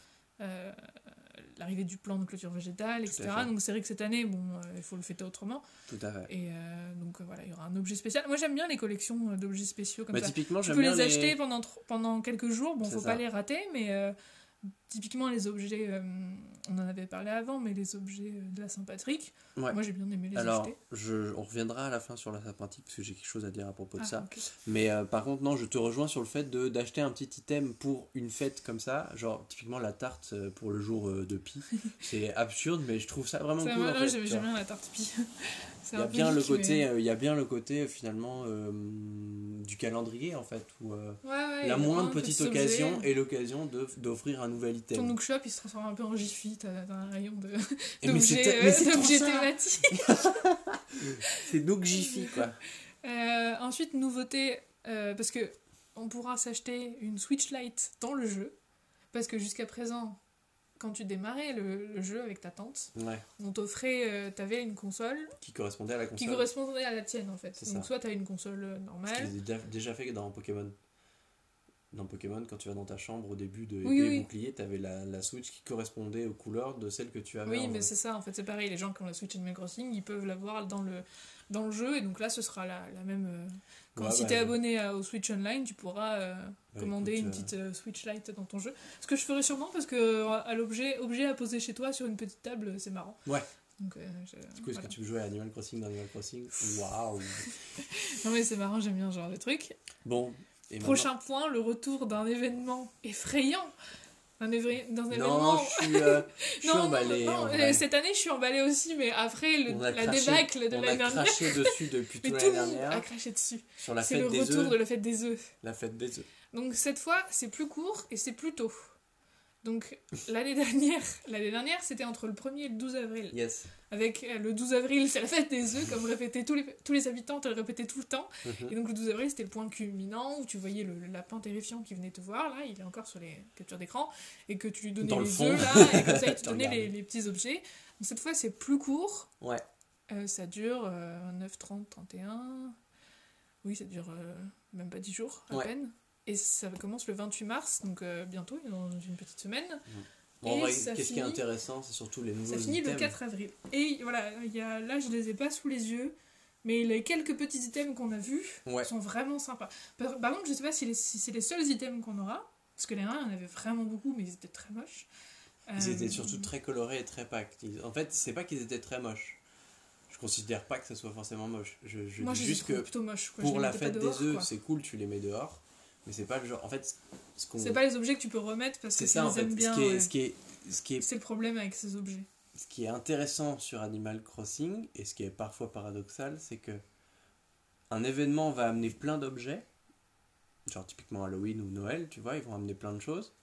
L'arrivée du plan de clôture végétale, Tout etc. Donc c'est vrai que cette année, bon, euh, il faut le fêter autrement. Tout à fait. Et euh, donc euh, voilà, il y aura un objet spécial. Moi j'aime bien les collections d'objets spéciaux comme Bah, ça. typiquement, Tu peux bien les acheter pendant, pendant quelques jours. Bon, faut ça. pas les rater, mais typiquement les objets, euh, on en avait parlé avant, mais les objets euh, de la Saint-Patrick, Ouais. moi j'ai bien aimé les Alors, acheter. je, on reviendra à la fin sur la Saint-Pratique parce que j'ai quelque chose à dire à propos de Ah, ça. Mais euh, par contre, non, je te rejoins sur le fait de d'acheter un petit item pour une fête comme ça. Genre, typiquement la tarte pour le jour de Pi. [laughs] C'est absurde, mais je trouve ça vraiment cool. moi, en fait, j'aime bien la tarte pie. [laughs] C'est Il y, a bien le côté, mais- euh, il y a bien le côté euh, finalement euh, du calendrier en fait, où euh, Ouais, ouais, la moindre petite occasion est l'occasion de- d'offrir un nouvel Ton item. Nook Shop, il se transforme un peu en Jiffy, t'as un rayon de- d'objets euh, thématiques. [laughs] C'est Nook Jiffy quoi. Euh, ensuite, nouveauté, euh, parce que on pourra s'acheter une Switch Lite dans le jeu, parce que jusqu'à présent, quand tu démarrais le, le jeu avec ta tante, Ouais, on t'offrait, euh, t'avais une console qui correspondait à la console. qui correspondait à la tienne en fait. Donc ça. soit t'as une console euh, Ce normale, ont déjà- fait dans Pokémon. Dans Pokémon, quand tu vas dans ta chambre au début de Oui, oui. bouclier, t'avais la, la Switch qui correspondait aux couleurs de celle que tu avais. Oui, mais c'est ça, en fait, c'est pareil. Les gens qui ont la Switch Animal Crossing, ils peuvent l'avoir dans le, dans le jeu, et donc là, ce sera la, la même. euh, Quand Ouais, si bah, t'es abonné à- au Switch Online, tu pourras euh, bah, commander écoute, une euh, petite euh, Switch Lite dans ton jeu. Ce que je ferai sûrement parce que à l'objet objet à poser chez toi sur une petite table, c'est marrant. Ouais. Donc, euh, je- Du coup, est-ce voilà. que tu veux jouer à Animal Crossing dans Animal Crossing [laughs] Waouh Non mais c'est marrant, j'aime bien ce genre de truc. Bon, et Prochain point, le retour d'un événement effrayant. Un, d'un maintenant- événement. Non, je suis, euh, je [laughs] suis Non, non, emballé. non, en vrai. cette année je suis emballée aussi, mais après le- On a la craché- débâcle de on l'année a dernière, craché [laughs] dessus depuis mais toute tout l'année le monde a craché dessus. sur la C'est fête le des retour de la fête des œufs. La fête des œufs. Donc cette fois, c'est plus court et c'est plus tôt. Donc l'année dernière, [laughs] l'année dernière, c'était entre le 1er et le 12 avril. Yes. Avec euh, le 12 avril, c'est la fête des œufs, comme répétaient tous les, tous les habitants, te le répétaient tout le temps. Mhm. Et donc le 12 avril, c'était le point culminant où tu voyais le, le lapin terrifiant qui venait te voir, là, il est encore sur les captures d'écran, et que tu lui donnais Dans le les fond. œufs, là, et comme ça, il [laughs] te donnait les, les petits objets. Donc cette fois, c'est plus court. Ouais. Euh, ça dure euh, 9, 30, 31. Oui, ça dure euh, même pas 10 jours à Ouais. peine. Et ça commence le 28 mars, donc euh, bientôt, dans une petite semaine. Bon, qu'est-ce qui est intéressant, c'est surtout les nouveaux Ça finit le items. 4 avril. Et voilà, il y a, là je les ai pas sous les yeux, mais les quelques petits items qu'on a vus Ouais. sont vraiment sympas. Par, par contre, je sais pas si, les- si c'est les seuls items qu'on aura, parce que les uns, il y en avait vraiment beaucoup, mais ils étaient très moches. Ils Euh, étaient surtout très colorés et très packs. En fait, c'est pas qu'ils étaient très moches. Je considère pas que ça soit forcément moche. Je, je Moi, dis je juste que plutôt moches. quoi. Pour la fête dehors, des œufs, c'est cool, tu les mets dehors. Mais c'est pas le genre. En fait, ce qu'on. C'est pas les objets que tu peux remettre parce que tu ça en les fait. aimes bien. ce, qui est, ouais. ce, qui est, ce, qui est, C'est le problème avec ces objets. ce qui est intéressant sur Animal Crossing et ce qui est parfois paradoxal, c'est que un événement va amener plein d'objets, genre typiquement Halloween ou Noël, tu vois, ils vont amener plein de choses,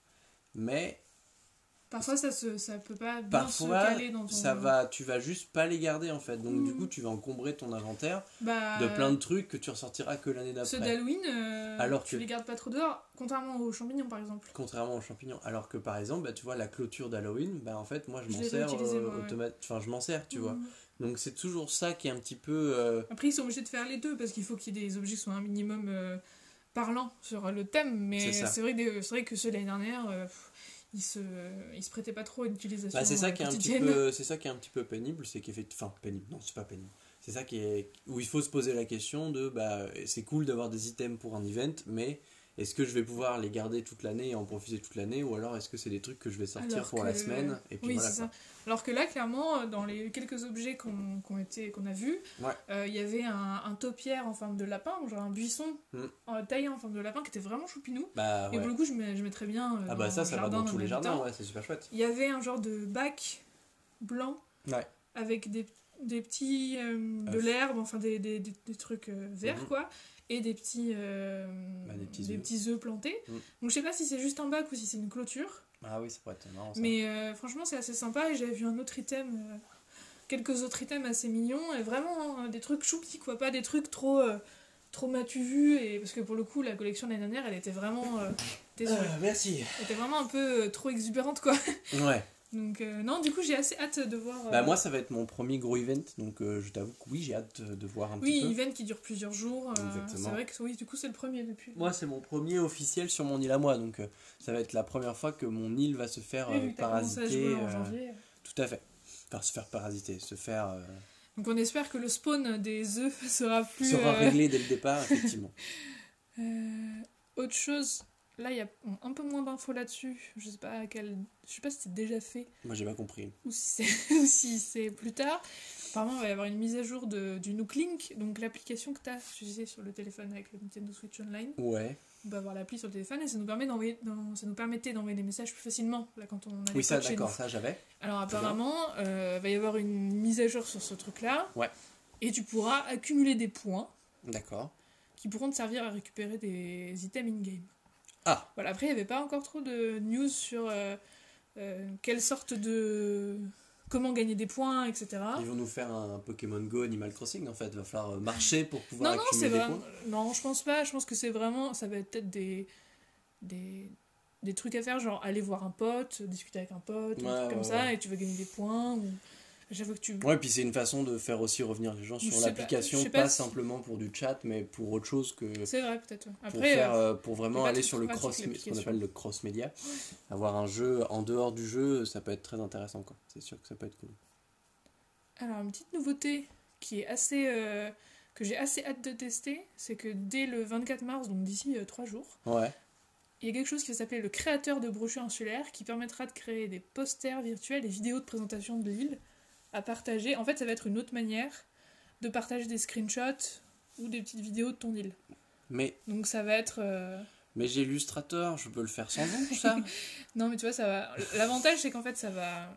mais Parfois, ça, se, ça peut pas bien parfois se caler dans ton. ça va, tu vas juste pas les garder en fait. Donc du Mm. coup, tu vas encombrer ton inventaire Bah, de plein de trucs que tu ressortiras que l'année Ceux d'après. d'Halloween, euh, Alors tu que- les gardes pas trop dehors, contrairement aux champignons par exemple. Contrairement aux champignons. Alors que par exemple, bah, tu vois, la clôture d'Halloween, bah, en fait, moi je m'en sers euh, ouais. Enfin, je m'en sers, tu vois. Mm. Donc c'est toujours ça qui est un petit peu. euh, Après, ils sont obligés de faire les deux parce qu'il faut qu'il y ait des objets qui soient un minimum euh, parlants sur le thème. Mais C'est vrai, que vrai que ceux de l'année dernière, pff, ils, se, ils se prêtaient pas trop à une utilisation. Bah, c'est ça euh, qui est un petit peu, c'est ça qui est un petit peu pénible, c'est qu'effectivement, enfin pénible, non c'est pas pénible. C'est ça qui est où il faut se poser la question de bah c'est cool d'avoir des items pour un event, mais est-ce que je vais pouvoir les garder toute l'année et en profiter toute l'année, ou alors est-ce que c'est des trucs que je vais sortir Alors pour la semaine et puis Oui, voilà ça. Alors que là, clairement, euh, dans les quelques objets qu'on a vus, Ouais. euh, il y avait un, un taupière en forme de lapin, genre un buisson Mm. euh, taillé en forme de lapin qui était vraiment choupinou. Bah Et pour le coup, je mets, je mettrais bien. euh, Ah bah dans ça, ça va dans d'un tous les jardins, ouais, c'est super chouette. Il y avait un genre de bac blanc Ouais. avec des, des petits. euh, de l'herbe, enfin des, des, des- des trucs verts Mhm. quoi, et des petits, euh, Bah, des petits œufs. œufs plantés. Mhm. Donc je sais pas si c'est juste un bac ou si c'est une clôture, Ah oui, ça pourrait être marrant ça. mais euh, franchement c'est assez sympa et j'avais vu un autre item. euh, quelques autres items assez mignons et vraiment hein, des trucs choupis quoi pas des trucs trop euh, trop m'as-tu vu et parce que pour le coup la collection de l'année dernière elle était vraiment euh, désolée. Euh, merci. elle était vraiment un peu euh, trop exubérante quoi Ouais. Donc, euh, non, du coup, j'ai assez hâte de voir. Bah, euh, moi, ça va être mon premier gros event, donc euh, je t'avoue que oui, j'ai hâte de, de voir un Oui, petit peu. event qui dure plusieurs jours. euh, Exactement. c'est vrai que oui, du coup, c'est le premier depuis. Moi, c'est mon premier officiel sur mon île à moi, donc euh, ça va être la première fois que mon île va se faire Oui, euh, à parasiter. jouer en euh, janvier. tout à fait. Enfin, se faire parasiter, se faire. euh, Donc, on espère que le spawn des œufs [laughs] sera plus. sera euh, réglé dès le [laughs] départ, effectivement. euh, autre chose, là, il y a un peu moins d'infos là-dessus. Je sais pas à quel. Je sais pas si c'est déjà fait Moi, j'ai pas compris. ou si c'est [laughs] si plus tard. Apparemment, il va y avoir une mise à jour de, du Nook Link, donc l'application que tu as, tu sais, sur le téléphone avec le Nintendo Switch Online. Ouais. On peut avoir l'appli sur le téléphone et ça nous, permet d'envoyer, ça nous permettait d'envoyer des messages plus facilement là, quand on a Oui, ça, d'accord, ça, j'avais. Alors apparemment, euh, va y avoir une mise à jour sur ce truc-là. Ouais. Et tu pourras accumuler des points D'accord. qui pourront te servir à récupérer des items in-game. Ah. Voilà, après, il n'y avait pas encore trop de news sur euh, euh, quelle sorte de... Comment gagner des points, etc. Ils vont nous faire un Pokémon Go Animal Crossing, en fait. Il va falloir euh, marcher pour pouvoir Non, non, des vraiment... points. Non, je pense pas. Je pense que c'est vraiment... Ça va être peut-être des... des... des trucs à faire, genre aller voir un pote, discuter avec un pote, ou un Ouais, truc comme ouais, ça, ouais. et tu vas gagner des points. Ou... J'avoue que tu... Ouais, puis c'est une façon de faire aussi revenir les gens sur pas- l'application, pas, pas si- simplement pour du chat, mais pour autre chose que C'est vrai, peut-être. pour, Après, faire, euh, euh, pour vraiment aller sur le cross, ce qu'on appelle le cross média. Avoir un jeu en dehors du jeu, ça peut être très intéressant, quoi. C'est sûr que ça peut être cool. Alors, une petite nouveauté qui est assez. euh, que j'ai assez hâte de tester, c'est que dès le 24 mars, donc d'ici 3 jours, Ouais. il y a quelque chose qui va s'appeler le créateur de brochures insulaires qui permettra de créer des posters virtuels et vidéos de présentation de l'île à partager. En fait, ça va être une autre manière de partager des screenshots ou des petites vidéos de ton île. Mais, Donc, ça va être. euh, mais j'ai Illustrator, je peux le faire sans vous, ça? [laughs] Non, mais tu vois, ça va. L'avantage, c'est qu'en fait, ça va.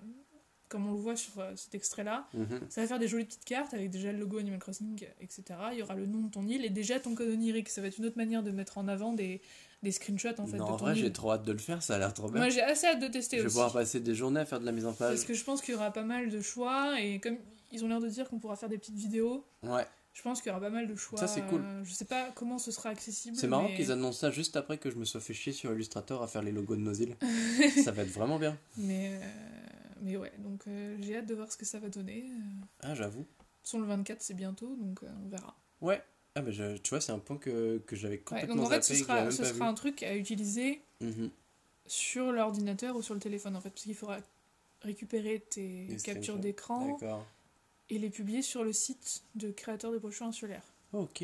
Comme on le voit sur euh, cet extrait-là, Mhm. Ça va faire des jolies petites cartes avec déjà le logo Animal Crossing, etc. Il y aura le nom de ton île et déjà ton code onirique. Ça va être une autre manière de mettre en avant des, des screenshots en fait Non, de en ton vrai, j'ai trop hâte de le faire, ça a l'air trop bien. Moi j'ai assez hâte de tester je vais aussi. pouvoir passer des journées à faire de la mise en page. Parce que je pense qu'il y aura pas mal de choix et comme ils ont l'air de dire qu'on pourra faire des petites vidéos, Ouais. je pense qu'il y aura pas mal de choix. Ça, c'est cool. Euh, Je sais pas comment ce sera accessible. C'est marrant mais- qu'ils annoncent ça juste après que je me sois fait chier sur Illustrator à faire les logos de nos îles. [laughs] ça va être vraiment bien. Mais, euh, mais ouais, donc euh, j'ai hâte de voir ce que ça va donner. Ah, j'avoue. Sur le 24, c'est bientôt, donc euh, on verra. Ouais. Ah, mais je- tu vois, c'est un point que, que j'avais Ouais, complètement donc en fait, ce sera, ce un truc à utiliser. Mhm. sur l'ordinateur ou sur le téléphone en fait parce qu'il faudra récupérer tes Les captures d'écran et les publier sur le site de créateur de brochures insulaires. Ok.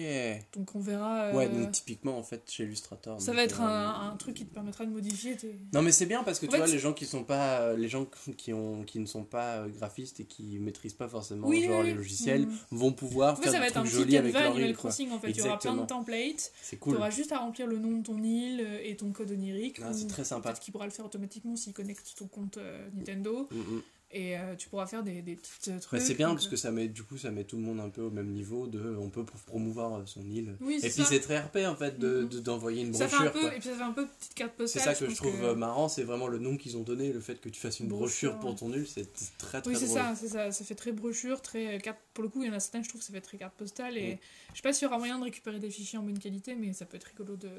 Donc on verra. euh, Ouais, donc typiquement, en fait, chez Illustrator. ça va être euh, un, un truc qui te permettra de modifier tes. Non mais c'est bien parce que En tu fait, vois les gens qui sont pas euh, les gens [laughs] qui ont qui ne sont pas graphistes et qui maîtrisent pas forcément Oui, genre oui, les logiciels Mhm. vont pouvoir En fait, faire ça va des être un trucs jolis avec leur île. Crossing en fait. Il y aura plein de templates. C'est Tu cool. auras juste à remplir le nom de ton île et ton code onirique. Ah, c'est très sympa. Peut-être qu'il pourra le faire automatiquement s'il connecte ton compte Nintendo. Mhm. Et euh, tu pourras faire des, des petites euh, Mais trucs. c'est bien parce que ça met du coup ça met tout le monde un peu au même niveau de on peut pr- promouvoir euh, son île. Oui, c'est et puis c'est très RP en fait de Mhm. de- d'envoyer une ça fait brochure un peu, quoi. et puis ça fait un peu petite carte C'est postale. ça que je trouve marrant, c'est vraiment le nom qu'ils ont donné, le fait que tu fasses une brochure, Brochure, pour ton île, c'est très très Oui, c'est ça, c'est ça. Ça fait très brochure, très carte. Pour le coup, il y en a certains, je trouve, que ça fait très carte postale. Et Mm. je sais pas s'il y aura moyen de récupérer des fichiers en bonne qualité, mais ça peut être rigolo de. de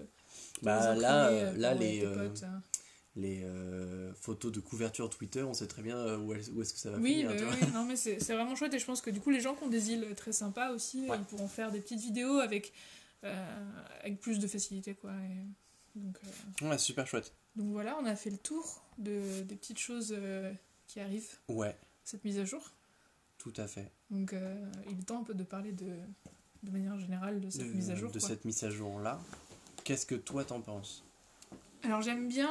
Bah là, là les potes, hein. Les euh, photos de couverture Twitter, on sait très bien euh, où, est-ce que ça va Oui, finir. bah oui, non, mais c'est vraiment chouette. Et je pense que du coup, les gens qui ont des îles très sympas aussi, Ouais. ils pourront faire des petites vidéos avec, euh, avec plus de facilité, quoi. Et donc, euh, Ouais, super chouette. donc voilà, on a fait le tour de, des petites choses euh, qui arrivent, Ouais, cette mise à jour. tout à fait. Donc, euh, il est temps un peu de parler de, de manière générale de cette de, mise à jour. de quoi. cette mise à jour là. Qu'est-ce que toi t'en penses? Alors j'aime bien,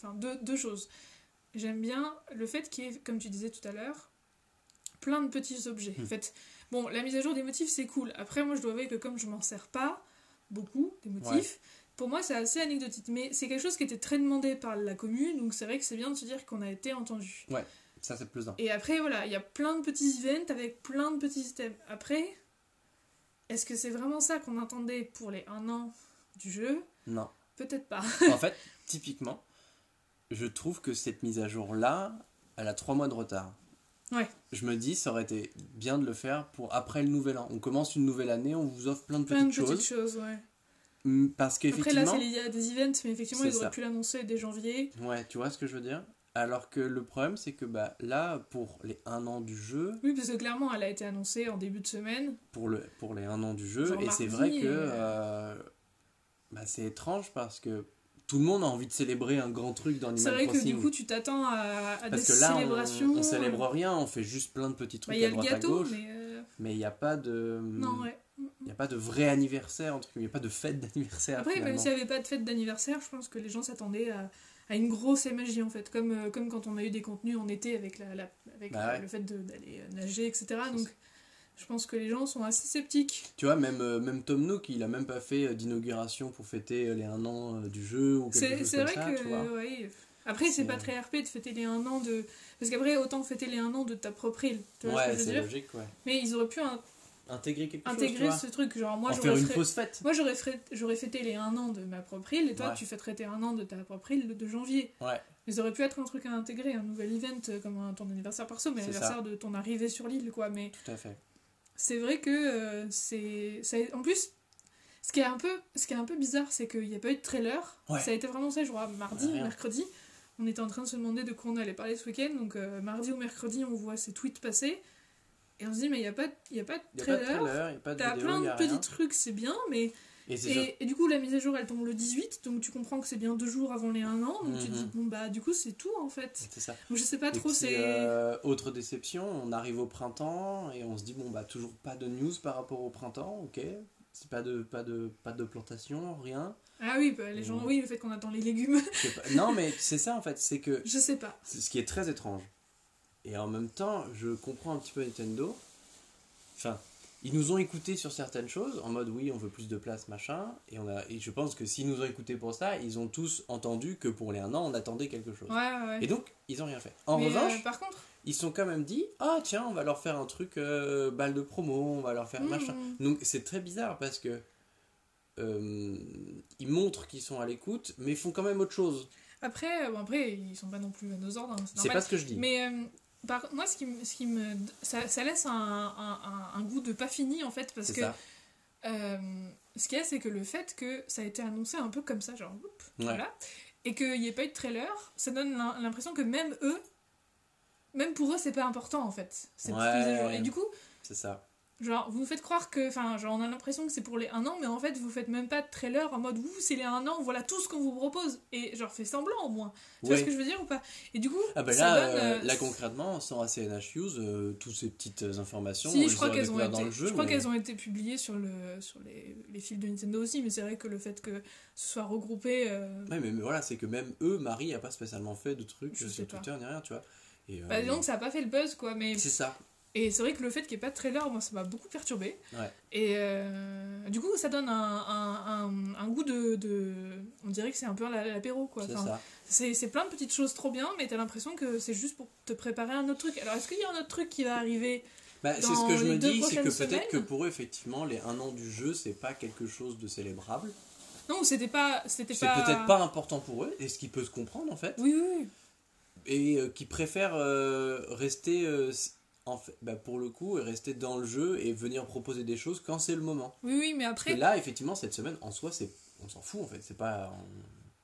enfin deux, deux choses. J'aime bien le fait qu'il y ait, comme tu disais tout à l'heure, plein de petits objets. Hmm. En fait, bon, la mise à jour des motifs c'est cool. Après, moi je dois avouer que comme je m'en sers pas beaucoup des motifs, pour moi c'est assez anecdotique. Mais c'est quelque chose qui était très demandé par la commune, donc c'est vrai que c'est bien de se dire qu'on a été entendu. Ça c'est d'un. Et après, voilà, il y a plein de petits events avec plein de petits items. Après, est-ce que c'est vraiment ça qu'on attendait pour les 1 an du jeu? Non. Peut-être pas. en fait, typiquement, je trouve que cette mise à jour là, elle a trois mois de retard. Ouais. Je me dis, ça aurait été bien de le faire pour après le nouvel an. On commence une nouvelle année, on vous offre plein de Plein de petites petites choses. ouais. Parce Après là, qu'effectivement, c'est lié à des events, mais effectivement, ils auraient ça. pu l'annoncer dès janvier. ouais, tu vois ce que je veux dire? Alors que le problème, c'est que bah, là, pour les 1 an du jeu, Oui, parce que clairement, elle a été annoncée en début de semaine. pour, le, pour les 1 an du jeu, Genre et c'est vrai que euh, euh, bah, c'est étrange parce que tout le monde a envie de célébrer un grand truc dans C'est Animal vrai que Crossing. du coup, tu t'attends à, à des là, célébrations. on, on célèbre rien, on fait juste plein de petits Bah, trucs Il y a à le droite gâteau, à gauche, mais. euh, il n'y a pas de... Non, ouais. Il n'y a pas de vrai anniversaire, entre il n'y a pas de fête d'anniversaire. Après, même finalement. s'il n'y avait pas de fête d'anniversaire, je pense que les gens s'attendaient à, à une grosse magie en fait. Comme, euh, comme quand on a eu des contenus en été avec, la, la- avec Bah ouais. le fait d'aller nager, etc. C'est Donc. Je pense que les gens sont assez sceptiques. Tu vois, même, euh, même Tom Nook, il a même pas fait euh, d'inauguration pour fêter euh, les 1 an du jeu ou quelque C'est chose comme vrai ça, que. tu vois. ouais. Après, c'est pas très RP de fêter les 1 an de. Parce qu'après, autant fêter les 1 an de ta propre île. Tu vois ouais, c'est logique, ouais. Mais ils auraient pu in- Intégrer quelque chose, intégrer vois. ce truc. Genre, moi, j'aurais fait- fête. Moi, j'aurais fait- j'aurais fêté les 1 an de ma propre île, et toi, Ouais. tu fêterais tes 1 an de ta propre île le 2 janvier. Ouais, Mais ça aurait pu être un truc à intégrer, un nouvel event comme un, ton anniversaire perso, mais l'anniversaire de ton arrivée sur l'île, quoi. Mais tout à fait. C'est vrai que euh, c'est. ça- En plus, ce qui est un peu, ce qui est un peu bizarre, c'est qu'il n'y a pas eu de trailer. Ouais. Ça a été vraiment ça, je crois, mardi, Rien. mercredi. On était en train de se demander de quoi on allait parler ce week-end, donc euh, mardi ou mercredi, on voit ces tweets passer. Et on se dit, mais il n'y a, pas de- il y a pas de Il n'y a pas de trailer. trailer, il n'y a pas de T'as plein de y a petits trucs, c'est bien, mais. Et du coup, la mise à jour, elle tombe le 18, donc tu comprends que c'est bien deux jours avant les 1 an, donc tu te dis, Mhm. bon bah, du coup, c'est tout en fait. C'est ça. Donc je sais pas Et trop, c'est. euh, autre déception, on arrive au printemps et on se dit bon bah toujours pas de news par rapport au printemps, ok. C'est pas de pas de pas de plantation, rien. Ah oui, bah, les gens, Mhm. oui, le fait qu'on attend les légumes, pas- Non mais c'est ça en fait, c'est que je sais pas. c'est ce qui est très étrange. Et en même temps, je comprends un petit peu Nintendo. Enfin, ils nous ont écoutés sur certaines choses, en mode oui, on veut plus de place, machin. Et, on a, et je pense que s'ils nous ont écoutés pour ça, ils ont tous entendu que pour les un an, on attendait quelque chose. Ouais, ouais. Et donc, ils ont rien fait. En Mais, revanche, euh, par contre, ils sont quand même dit Ah, tiens, on va leur faire un truc euh, balle de promo, on va leur faire Mhm. machin. Donc, c'est très bizarre parce que. euh, ils montrent qu'ils sont à l'écoute, mais font quand même autre chose. après, euh, bon, après, ils sont pas non plus à nos ordres, hein, c'est pas ce que je dis. Mais euh, par, moi, ce qui, me- ce qui me. Ça, ça laisse un, un, un- un goût de pas fini en fait, parce C'est que euh, ce qu'il y a, c'est que le fait que ça a été annoncé un peu comme ça, genre, oup, Ouais. voilà, et qu'il n'y ait pas eu de trailer, ça donne l'im- l'impression que même eux, même pour eux, c'est pas important en fait, cette Ouais. jour. Et du coup, C'est ça. Genre, vous nous faites croire que. Enfin, genre, on a l'impression que c'est pour les 1 an, mais en fait, vous faites même pas de trailer en mode, ouh, c'est les 1 an, voilà tout ce qu'on vous propose. Et genre, fait semblant au moins. Tu vois ce que je veux dire ou pas? Et du coup, Ah bah ça là, donne. euh, euh, là concrètement, sans ACNH News, euh, toutes ces petites euh, informations, on si, je crois qu'elles ont été, dans le jeu. je crois mais- qu'elles ont été publiées sur, le, sur les, les fils de Nintendo aussi, mais c'est vrai que le fait que ce soit regroupé. euh, Ouais, mais, mais voilà, c'est que même eux, Marie a pas spécialement fait de trucs Je euh, sur. Twitter ni rien, tu vois. Et, euh, bah, donc ça a pas fait le buzz quoi, mais. c'est ça. Et c'est vrai que le fait qu'il n'y ait pas de trailer, moi ça m'a beaucoup perturbé. Ouais. Et euh, du coup, ça donne un, un, un, un goût de, de. On dirait que c'est un peu la- l'apéro quoi. C'est Enfin. C'est plein de petites choses trop bien, mais t'as l'impression que c'est juste pour te préparer un autre truc. Alors, est-ce qu'il y a un autre truc qui va arriver Bah, c'est ce que je me dis, c'est que peut-être que pour eux, effectivement, les un an du jeu, c'est pas quelque chose de célébrable. Non, c'était pas. C'était C'est pas... peut-être pas important pour eux, et ce qui peut se comprendre en fait. Oui, oui, oui. et euh, qui préfèrent euh, rester euh, en fait, bah, pour le coup rester dans le jeu et venir proposer des choses quand c'est le moment. Oui, oui, mais après. Et là effectivement cette semaine en soi c'est on s'en fout en fait, c'est pas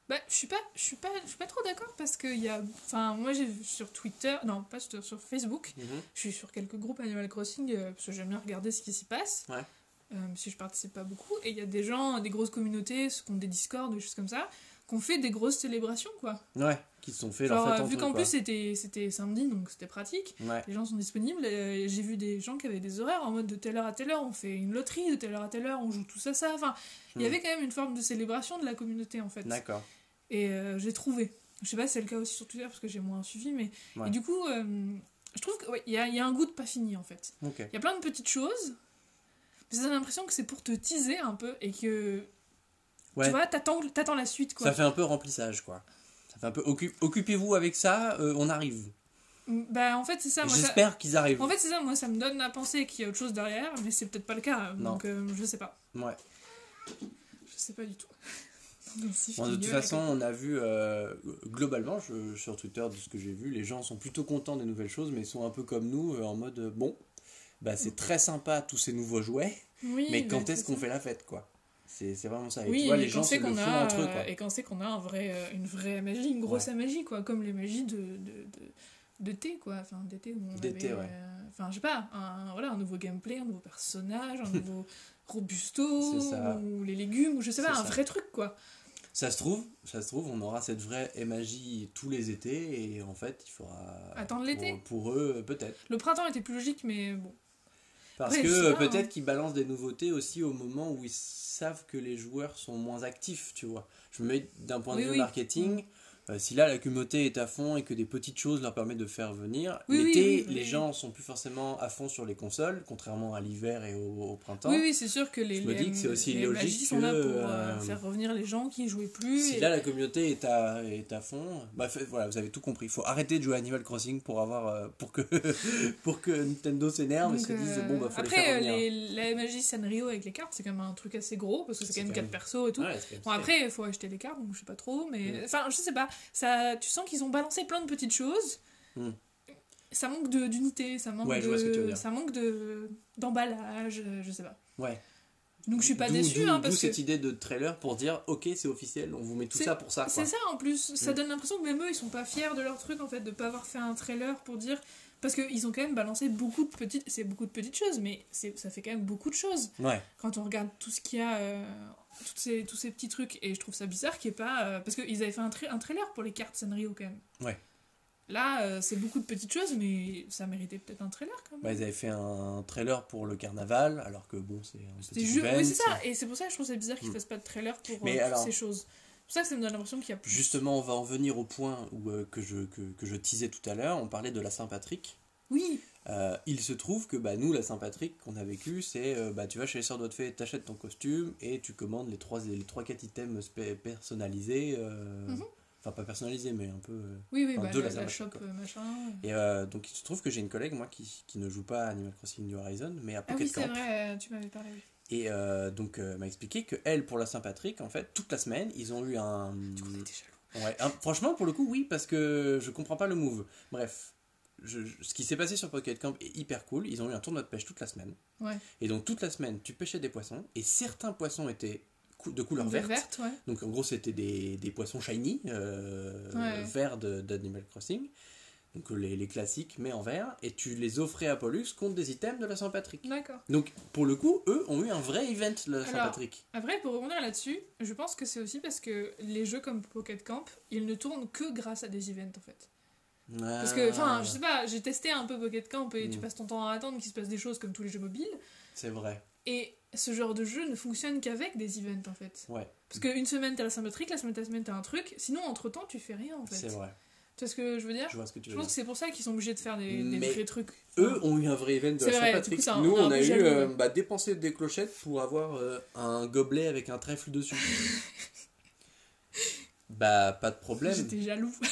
Bah, je suis pas, je suis pas, je suis pas trop d'accord parce qu'il y a. Enfin, moi j'ai vu sur Twitter. Non, pas sur, sur Facebook. Mhm. Je suis sur quelques groupes Animal Crossing euh, parce que j'aime bien regarder ce qui s'y passe. Ouais. Euh, si je participe pas beaucoup. Et il y a des gens, des grosses communautés, ceux qui ont des Discord, des choses comme ça, qui ont fait des grosses célébrations, quoi. ouais, qui se sont fait Genre, leur fête euh, vu qu'en plus c'était c'était samedi, donc c'était pratique. ouais. Les gens sont disponibles. euh, J'ai vu des gens qui avaient des horaires en mode de telle heure à telle heure, on fait une loterie, de telle heure à telle heure, on joue tous à ça. Enfin, il y Hmm. avait quand même une forme de célébration de la communauté en fait. D'accord. Et euh, j'ai trouvé. Je sais pas si c'est le cas aussi sur Twitter parce que j'ai moins suivi, mais. Ouais. Et du coup, euh, je trouve qu'il y, a, il y a un goût de pas fini en fait. Il y a plein de petites choses, mais ça a l'impression que c'est pour te teaser un peu et que. Ouais. Tu vois, t'attends t'attends la suite quoi. Ça fait un peu remplissage quoi. Ça fait un peu occu- occupez-vous avec ça, euh, on arrive. Bah en fait, c'est ça. Moi, ça- J'espère qu'ils arrivent. En fait, c'est ça, moi ça me donne à penser qu'il y a autre chose derrière, mais c'est peut-être pas le cas. Non. Donc euh, je sais pas. Ouais. Je sais pas du tout. [laughs] Bon, de toute façon, on a vu euh, globalement je- sur Twitter de ce que j'ai vu, les gens sont plutôt contents des nouvelles choses, mais ils sont un peu comme nous en mode bon, bah c'est très sympa tous ces nouveaux jouets, Oui, mais bah, quand c'est est-ce qu'on ça. fait la fête quoi? C'est vraiment ça. Et Oui, tu vois, et les gens c'est qu'on a, entre eux, euh, quoi. et quand c'est qu'on a un vrai, euh, une vraie magie, une grosse magie, quoi, comme les magies de, de, de, d'été, quoi, enfin d'été où on D'été, avait, ouais. euh, enfin je sais pas, un, voilà, un nouveau gameplay, un nouveau personnage, un [laughs] nouveau robusto, ou les légumes, ou je sais pas, un ça. vrai truc, quoi. Ça se trouve, ça se trouve, on aura cette vraie magie tous les étés et en fait, il faudra Attendre pour- l'été. Pour, eux, peut-être. Le printemps était plus logique, mais bon. Parce Après, que peut-être hein. qu'ils balancent des nouveautés aussi au moment où ils savent que les joueurs sont moins actifs, tu vois. Je me mets d'un point de vue oui. marketing. Euh, si là la communauté est à fond et que des petites choses leur permettent de faire venir, Oui, l'été oui, oui. les gens sont plus forcément à fond sur les consoles, contrairement à l'hiver et au, au printemps. Oui, oui, c'est sûr que les, Je me dis les- que c'est aussi les logique magies sont là pour que, euh, euh, faire revenir les gens qui jouaient plus. Si et- là la communauté est à, est à fond, bah fait- voilà, vous avez tout compris. Il faut arrêter de jouer à Animal Crossing pour avoir euh, pour que [laughs] pour que Nintendo s'énerve et se dise bon bah faut les Après, faire euh, revenir. les, la magie Sanrio avec les cartes, c'est quand même un truc assez gros parce que c'est quand même quand 4 même- persos et tout. Ouais, Bon, après, il faut acheter les cartes, donc je sais pas trop, mais. Mm. Enfin, je sais pas. Ça, tu sens qu'ils ont balancé plein de petites choses. Mm. Ça manque de- d'unité, ça manque Ouais, de. Ça manque de d'emballage, je sais pas. Ouais. Donc je suis pas d'où- hein, parce que. cette idée de trailer pour dire ok c'est officiel, on vous met tout ça pour ça. C'est ça en plus, ça Mm. donne l'impression que même eux ils sont pas fiers de leur truc en fait, de pas avoir fait un trailer pour dire. Parce qu'ils ont quand même balancé beaucoup de petites. C'est beaucoup de petites choses, mais ça fait quand même beaucoup de choses. Ouais. quand on regarde tout ce qu'il y a, euh, toutes ces, tous ces petits trucs, et je trouve ça bizarre qu'il n'y ait pas. euh, parce qu'ils avaient fait un, tra- un trailer pour les cartes Sanrio quand même. Ouais. Là, euh, c'est beaucoup de petites choses, mais ça méritait peut-être un trailer quand même. Bah, ils avaient fait un trailer pour le carnaval, alors que bon c'est un C'était petit ju- event. Oui, c'est ça, et c'est pour ça que je trouve ça bizarre qu'ils Mm. fassent pas de trailer pour Mais euh, alors- ces choses. C'est pour ça que ça me donne l'impression qu'il y a plus. Justement, on va en venir au point où, euh, que, je, que, que je teasais tout à l'heure. On parlait de la Saint-Patrick. Oui, Euh, il se trouve que bah, nous, la Saint-Patrick qu'on a vécu, c'est euh, bah, tu vas chez les Sœurs de Fée, t'achètes ton costume et tu commandes les 3 les trois, quatre items personnalisés. euh, Mhm. Enfin, pas personnalisés, mais un peu. oui, oui, bah, de la la, la shop machin. Et donc, il se trouve que j'ai une collègue, moi, qui, qui ne joue pas à Animal Crossing New Horizon, mais à Ah Pocket oui, c'est Camp. vrai, tu m'avais parlé. oui. Et donc, m'a expliqué que elle, pour la Saint-Patrick, en fait, toute la semaine, ils ont eu un. Du coup, t'étais jaloux. Ouais, un- franchement, pour le coup, oui, parce que je comprends pas le move. Bref, je- je- ce qui s'est passé sur Pocket Camp est hyper cool. Ils ont eu un tournoi de pêche toute la semaine. Ouais. Et donc, toute la semaine, tu pêchais des poissons. Et certains poissons étaient cou- de couleur verte. ouais. Donc, en gros, c'était des, des poissons shiny, euh, Ouais. verts de- d'Animal Crossing. Donc, les, les classiques, mais en vert. Et tu les offrais à Pollux contre des items de la Saint-Patrick. D'accord. Donc, pour le coup, eux ont eu un vrai event, la Alors, Saint-Patrick. Après, pour revenir là-dessus, je pense que c'est aussi parce que les jeux comme Pocket Camp, ils ne tournent que grâce à des events en fait. Parce que, enfin, je sais pas, j'ai testé un peu Pocket Camp et tu Mm. passes ton temps à attendre qu'il se passe des choses comme tous les jeux mobiles. C'est vrai. Et ce genre de jeu ne fonctionne qu'avec des events en fait. Ouais, Parce qu'une semaine t'as la Saint-Patrick, la semaine semaine t'as un truc, sinon entre temps tu fais rien en fait. c'est vrai. Tu vois ce que je veux dire? Je vois ce que tu Je veux pense dire. que c'est pour ça qu'ils sont obligés de faire des, des Mais vrais trucs. Eux ont eu un vrai event de la Saint-Patrick. Nous, on a eu euh, bah, dépensé des clochettes pour avoir euh, un gobelet avec un trèfle dessus. [laughs] bah, pas de problème. J'étais jaloux. [laughs]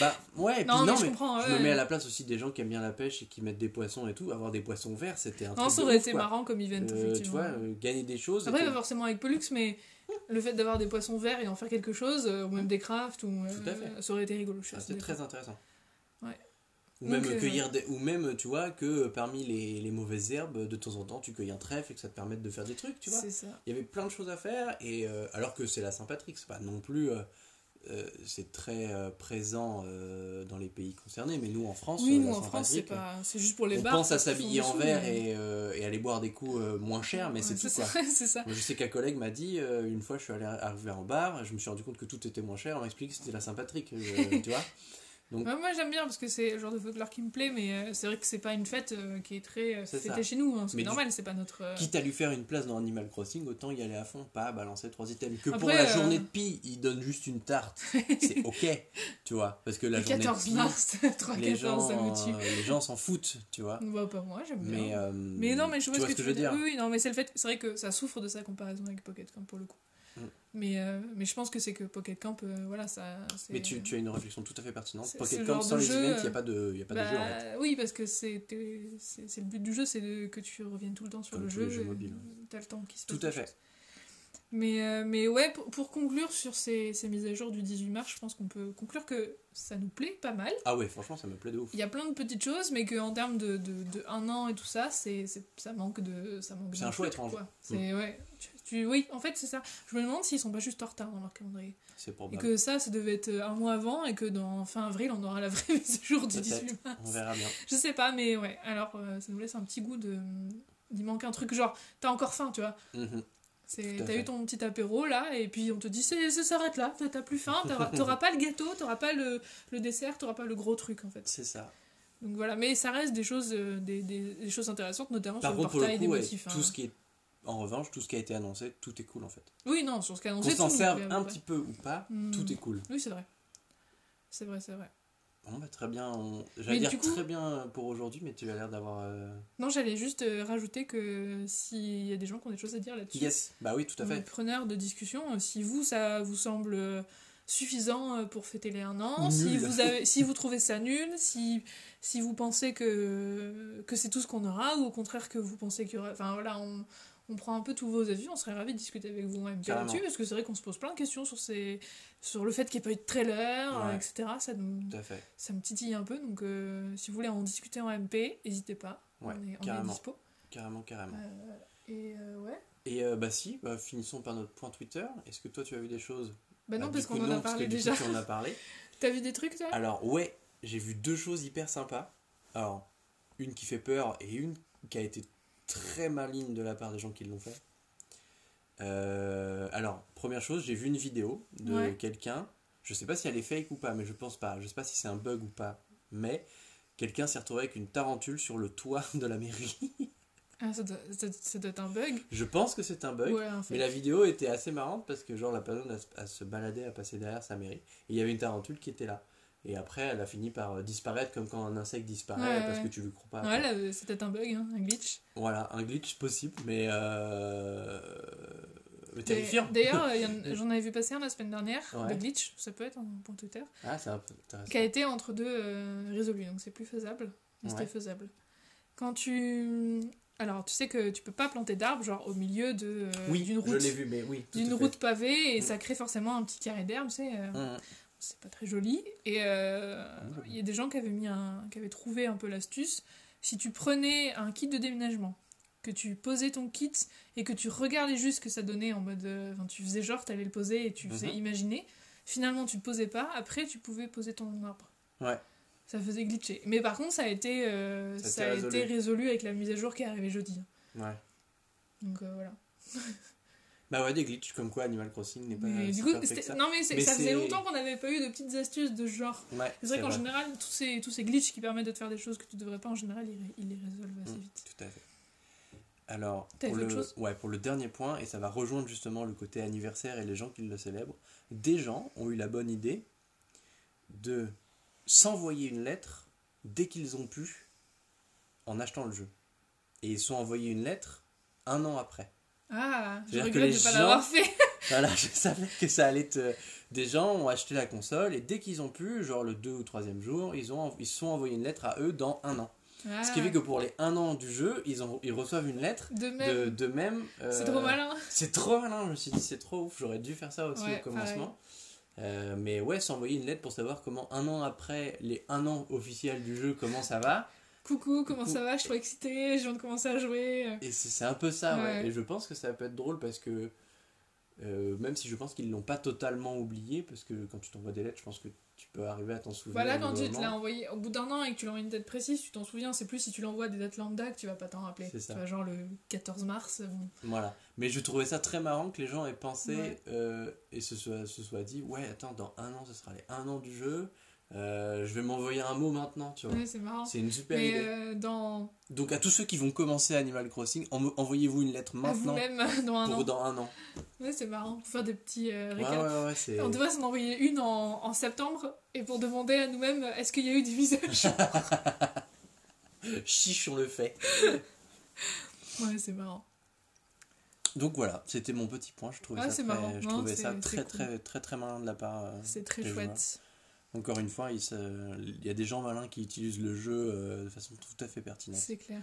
Bah, ouais, et puis non, non, mais je mais comprends. je me mets à la place aussi des gens qui aiment bien la pêche et qui mettent des poissons et tout. Avoir des poissons verts, c'était un Non, truc ça aurait ouf, été quoi. marrant comme event, Euh, effectivement. tu vois, euh, gagner des choses. Après, pas forcément avec Pollux, mais le fait d'avoir des poissons verts et en faire quelque chose, euh, ou même des crafts, ou, euh, ça aurait été rigolo. Ah, C'était très intéressant. Ou même euh, cueillir des... ou même tu vois que parmi les, les mauvaises herbes de temps en temps tu cueilles un trèfle et que ça te permette de faire des trucs tu vois ça. il y avait plein de choses à faire et euh, alors que c'est la Saint-Patrick c'est pas non plus euh, c'est très euh, présent dans les pays concernés mais nous en France Oui, nous en France, c'est pas... c'est juste pour les on bars. pense à s'habiller en verre mais- et, et aller boire des coups moins chers mais c'est tout quoi [laughs] ça. Moi, je sais qu'un collègue m'a dit une fois je suis allé arriver en bar je me suis rendu compte que tout était moins cher on m'a expliqué que c'était la Saint-Patrick tu vois [laughs] Donc- Ouais, moi j'aime bien parce que c'est le genre de folklore qui me plaît, mais euh, c'est vrai que c'est pas une fête euh, qui est très euh, fêtée ça. chez nous. Hein, c'est normal, c'est pas notre. euh, Quitte à lui faire une place dans Animal Crossing, autant y aller à fond, pas balancer trois items. Que pour Après, la euh, journée de pie, il donne juste une tarte. [laughs] C'est ok, tu vois. Parce que la le journée 14 de pie, mars, [laughs] 3 les 14 gens, ça me tue. euh, les gens s'en foutent, tu vois. Bah, pas moi, j'aime bien. Mais, Mais non, mais je vois ce que, tu veux dire. Oui, oui, non, mais c'est le fait. C'est vrai que ça souffre de sa comparaison avec Pocket Camp pour le coup. Mm. Mais, euh, mais je pense que c'est que Pocket Camp, euh, voilà, ça. Mais tu, tu as une réflexion tout à fait pertinente. Pocket Camp, sans les jeu, events, il n'y a pas de, y a pas Bah, de jeu en fait. Oui, parce que c'est le but du jeu, c'est que tu reviennes tout le temps sur Comme le jeu. mobiles. T'as le temps qui se Tout passe à des fait. Mais, euh, mais ouais, pour, pour conclure sur ces, ces mises à jour du 18 mars, je pense qu'on peut conclure que ça nous plaît pas mal. Ah ouais, franchement, ça me plaît de ouf. Il y a plein de petites choses, mais qu'en termes de, de, de un an et tout ça, c'est, ça manque de. Ça manque C'est un choix étrange. C'est, ouais. Tu, tu- oui, en fait, c'est ça. Je me demande s'ils sont pas juste en retard dans leur calendrier. C'est Et probable. que ça, ça devait être un mois avant, et que dans fin avril, on aura la vraie [laughs] mise à jour du Peut-être. 18 mars. On verra bien. Je sais pas, mais ouais. Alors, euh, ça nous laisse un petit goût de. Il manque un truc, genre, t'as encore faim, tu vois. Mhm. À t'as eu ton petit apéro là, et puis on te dit ça s'arrête là, t'as, plus faim, [laughs] t'auras, pas le gâteau, t'auras pas le, le dessert, t'auras pas le gros truc en fait. C'est ça. Donc voilà, mais ça reste des choses, euh, des, des, des choses intéressantes, notamment Par sur le pour le portail coup, des ouais, motifs. hein. tout ce qui est. En revanche, tout ce qui a été annoncé, tout est cool en fait. Oui, non, sur ce qu'a Qu'on annoncé. s'en tout, serve un petit peu ou pas, Hmm. tout est cool. Oui, c'est vrai. C'est vrai, c'est vrai. Bon, bah, très bien. on- J'allais dire coup- très bien pour aujourd'hui, mais tu as l'air d'avoir. euh, Non, j'allais juste euh, rajouter que s'il y a des gens qui ont des choses à dire là-dessus, Yes, bah oui, tout à est fait. preneur de discussion. Euh, Si vous, ça vous semble euh, suffisant euh, pour fêter les un an, si vous, avez, si vous trouvez ça nul, si, si vous pensez que, que c'est tout ce qu'on aura, ou au contraire que vous pensez qu'il y aura... Enfin voilà, on, on prend un peu tous vos avis, on serait ravis de discuter avec vous en MP là-dessus, parce que c'est vrai qu'on se pose plein de questions sur, ces, sur le fait qu'il n'y ait pas eu de trailer, Ouais. etc. Ça, nous, Tout à fait. ça me titille un peu, donc euh, si vous voulez en discuter en MP, n'hésitez pas, Ouais, on, est, on est carrément. dispo. Carrément, carrément. Euh, et euh, ouais. Et bah si, bah, finissons par notre point Twitter. Est-ce que toi tu as vu des choses? Bah non, Bah, parce qu'on en a parlé déjà. en as [laughs] parlé. T'as vu des trucs, toi? Alors ouais, j'ai vu deux choses hyper sympas. Alors, une qui fait peur et une qui a été très maligne de la part des gens qui l'ont fait. Euh, alors, première chose, j'ai vu une vidéo de Ouais. quelqu'un. Je sais pas si elle est fake ou pas, mais je pense pas. Je sais pas si c'est un bug ou pas. Mais quelqu'un s'est retrouvé avec une tarentule sur le toit [laughs] de la mairie. Ah, ça doit, ça, ça doit être un bug. je pense que c'est un bug. Ouais, en fait. Mais la vidéo était assez marrante parce que genre la personne elle, se- elle se baladait, elle passait derrière sa mairie et il y avait une tarentule qui était là. Et après elle a fini par euh, disparaître comme quand un insecte disparaît Ouais, parce ouais. que tu lui crois pas. Ouais, là, c'est peut-être un bug, hein, un glitch. Voilà, un glitch possible mais, euh... mais terrifiant. D'ailleurs, [laughs] j'en avais vu passer un la semaine dernière, Ouais. de glitch, ça peut être un point Twitter, Ah c'est intéressant. qui a été entre deux euh, résolu, donc c'est plus faisable. Mais c'était Ouais. faisable. Quand tu. Alors, tu sais que tu peux pas planter d'arbres, genre au milieu de, euh, Oui, d'une route. l'ai vu mais oui. tout D'une à fait. route pavée, et Mm. ça crée forcément un petit carré d'herbe, tu sais. euh, Hum, c'est pas très joli. Et euh, Mmh. il y a des gens qui avaient, mis un, qui avaient trouvé un peu l'astuce. Si tu prenais un kit de déménagement, que tu posais ton kit et que tu regardais juste ce que ça donnait en mode. euh, Enfin, tu faisais genre, t'allais le poser et tu faisais Mhm. imaginer. Finalement, tu le posais pas. Après, tu pouvais poser ton arbre. Ouais. Ça faisait glitcher. Mais par contre, ça a été, euh, Ça a ça a été résolu. été résolu avec la mise à jour qui est arrivée jeudi. Ouais. Donc euh, voilà. [laughs] Bah ouais des glitches comme quoi Animal Crossing n'est pas Mais du coup, ça. non mais, ça faisait longtemps qu'on n'avait pas eu de petites astuces de ce genre. Ouais, C'est vrai qu'en général, tous ces, tous ces glitches qui permettent de te faire des choses que tu devrais pas, en général, ils, ils les résolvent assez Mm. vite. Tout à fait. Alors, pour le, ouais, pour le dernier point, et ça va rejoindre justement le côté anniversaire et les gens qui le célèbrent, des gens ont eu la bonne idée de s'envoyer une lettre dès qu'ils ont pu en achetant le jeu. Et ils se sont envoyés une lettre un an après. Ah, je regrette de pas gens- l'avoir fait. [laughs] Voilà, je savais que ça allait te... Des gens ont acheté la console et dès qu'ils ont pu, genre le 2 ou 3 jour, ils, ont, ils se sont envoyés une lettre à eux dans un an. Ce qui Ah, fait que pour les un an du jeu, ils, ont, ils reçoivent une lettre de même, de même. c'est euh, trop malin. C'est trop malin, je me suis dit c'est trop ouf, j'aurais dû faire ça aussi Ouais, au commencement. Euh, mais ouais, s'envoyer une lettre pour savoir comment un an après les un an officiels du jeu, comment ça va. Coucou, comment Coucou. ça va? Je suis trop excitée, je viens de commencer à jouer. Et c'est un peu ça, ouais. Ouais. Et je pense que ça peut être drôle parce que euh, même si je pense qu'ils l'ont pas totalement oublié, parce que quand tu t'envoies des lettres, je pense que tu peux arriver à t'en souvenir. Voilà, quand tu te l'as envoyé au bout d'un an et que tu l'envoies une date précise, tu t'en souviens. C'est plus si tu l'envoies des dates lambda que tu vas pas t'en rappeler. C'est ça. Tu vois, genre le 14 mars. bon. Voilà. Mais je trouvais ça très marrant que les gens aient pensé Ouais. euh, et se soient dit Ouais, attends, dans un an, ce sera les un an du jeu. Euh, je vais m'envoyer un mot maintenant, tu vois. Ouais, c'est marrant. C'est une super Mais idée. euh, dans Donc à tous ceux qui vont commencer Animal Crossing, en- envoyez-vous une lettre maintenant vous-même [laughs] dans un pour an. dans un an. Ouais, c'est marrant. Pour faire des petits euh, Ouais. On devrait s'en envoyer une en, en septembre et pour demander à nous-mêmes est-ce qu'il y a eu des visages [laughs] Chiche, on le fait. Ouais, c'est marrant. Donc voilà, c'était mon petit point. Je trouvais Ah, ça, très, marrant. je Non, trouvais c'est- ça très, cool. très, très, très malin de la part. euh, C'est très joueurs. Encore une fois, il, y a des gens malins qui utilisent le jeu euh, de façon tout à fait pertinente. C'est clair.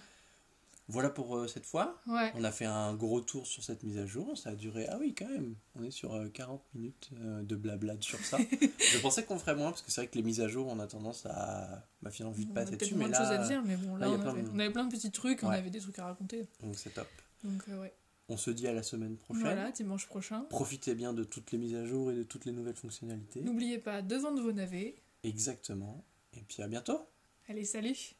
Voilà pour euh, cette fois. Ouais. On a fait un gros tour sur cette mise à jour. Ça a duré. Ah oui, quand même. On est sur euh, 40 minutes euh, de blabla sur ça. [laughs] je pensais qu'on ferait moins parce que c'est vrai que les mises à jour, on a tendance à. Ma fille a envie de On a peut-être dessus, moins mais de choses à là. dire, mais bon, là, on, avait, de- on avait plein de petits trucs, on avait des trucs à raconter. Donc c'est top. Donc, ouais. On se dit à la semaine prochaine. Voilà, dimanche prochain. Profitez bien de toutes les mises à jour et de toutes les nouvelles fonctionnalités. N'oubliez pas de vendre vos navets. Exactement. Et puis à bientôt. Allez, salut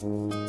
Thank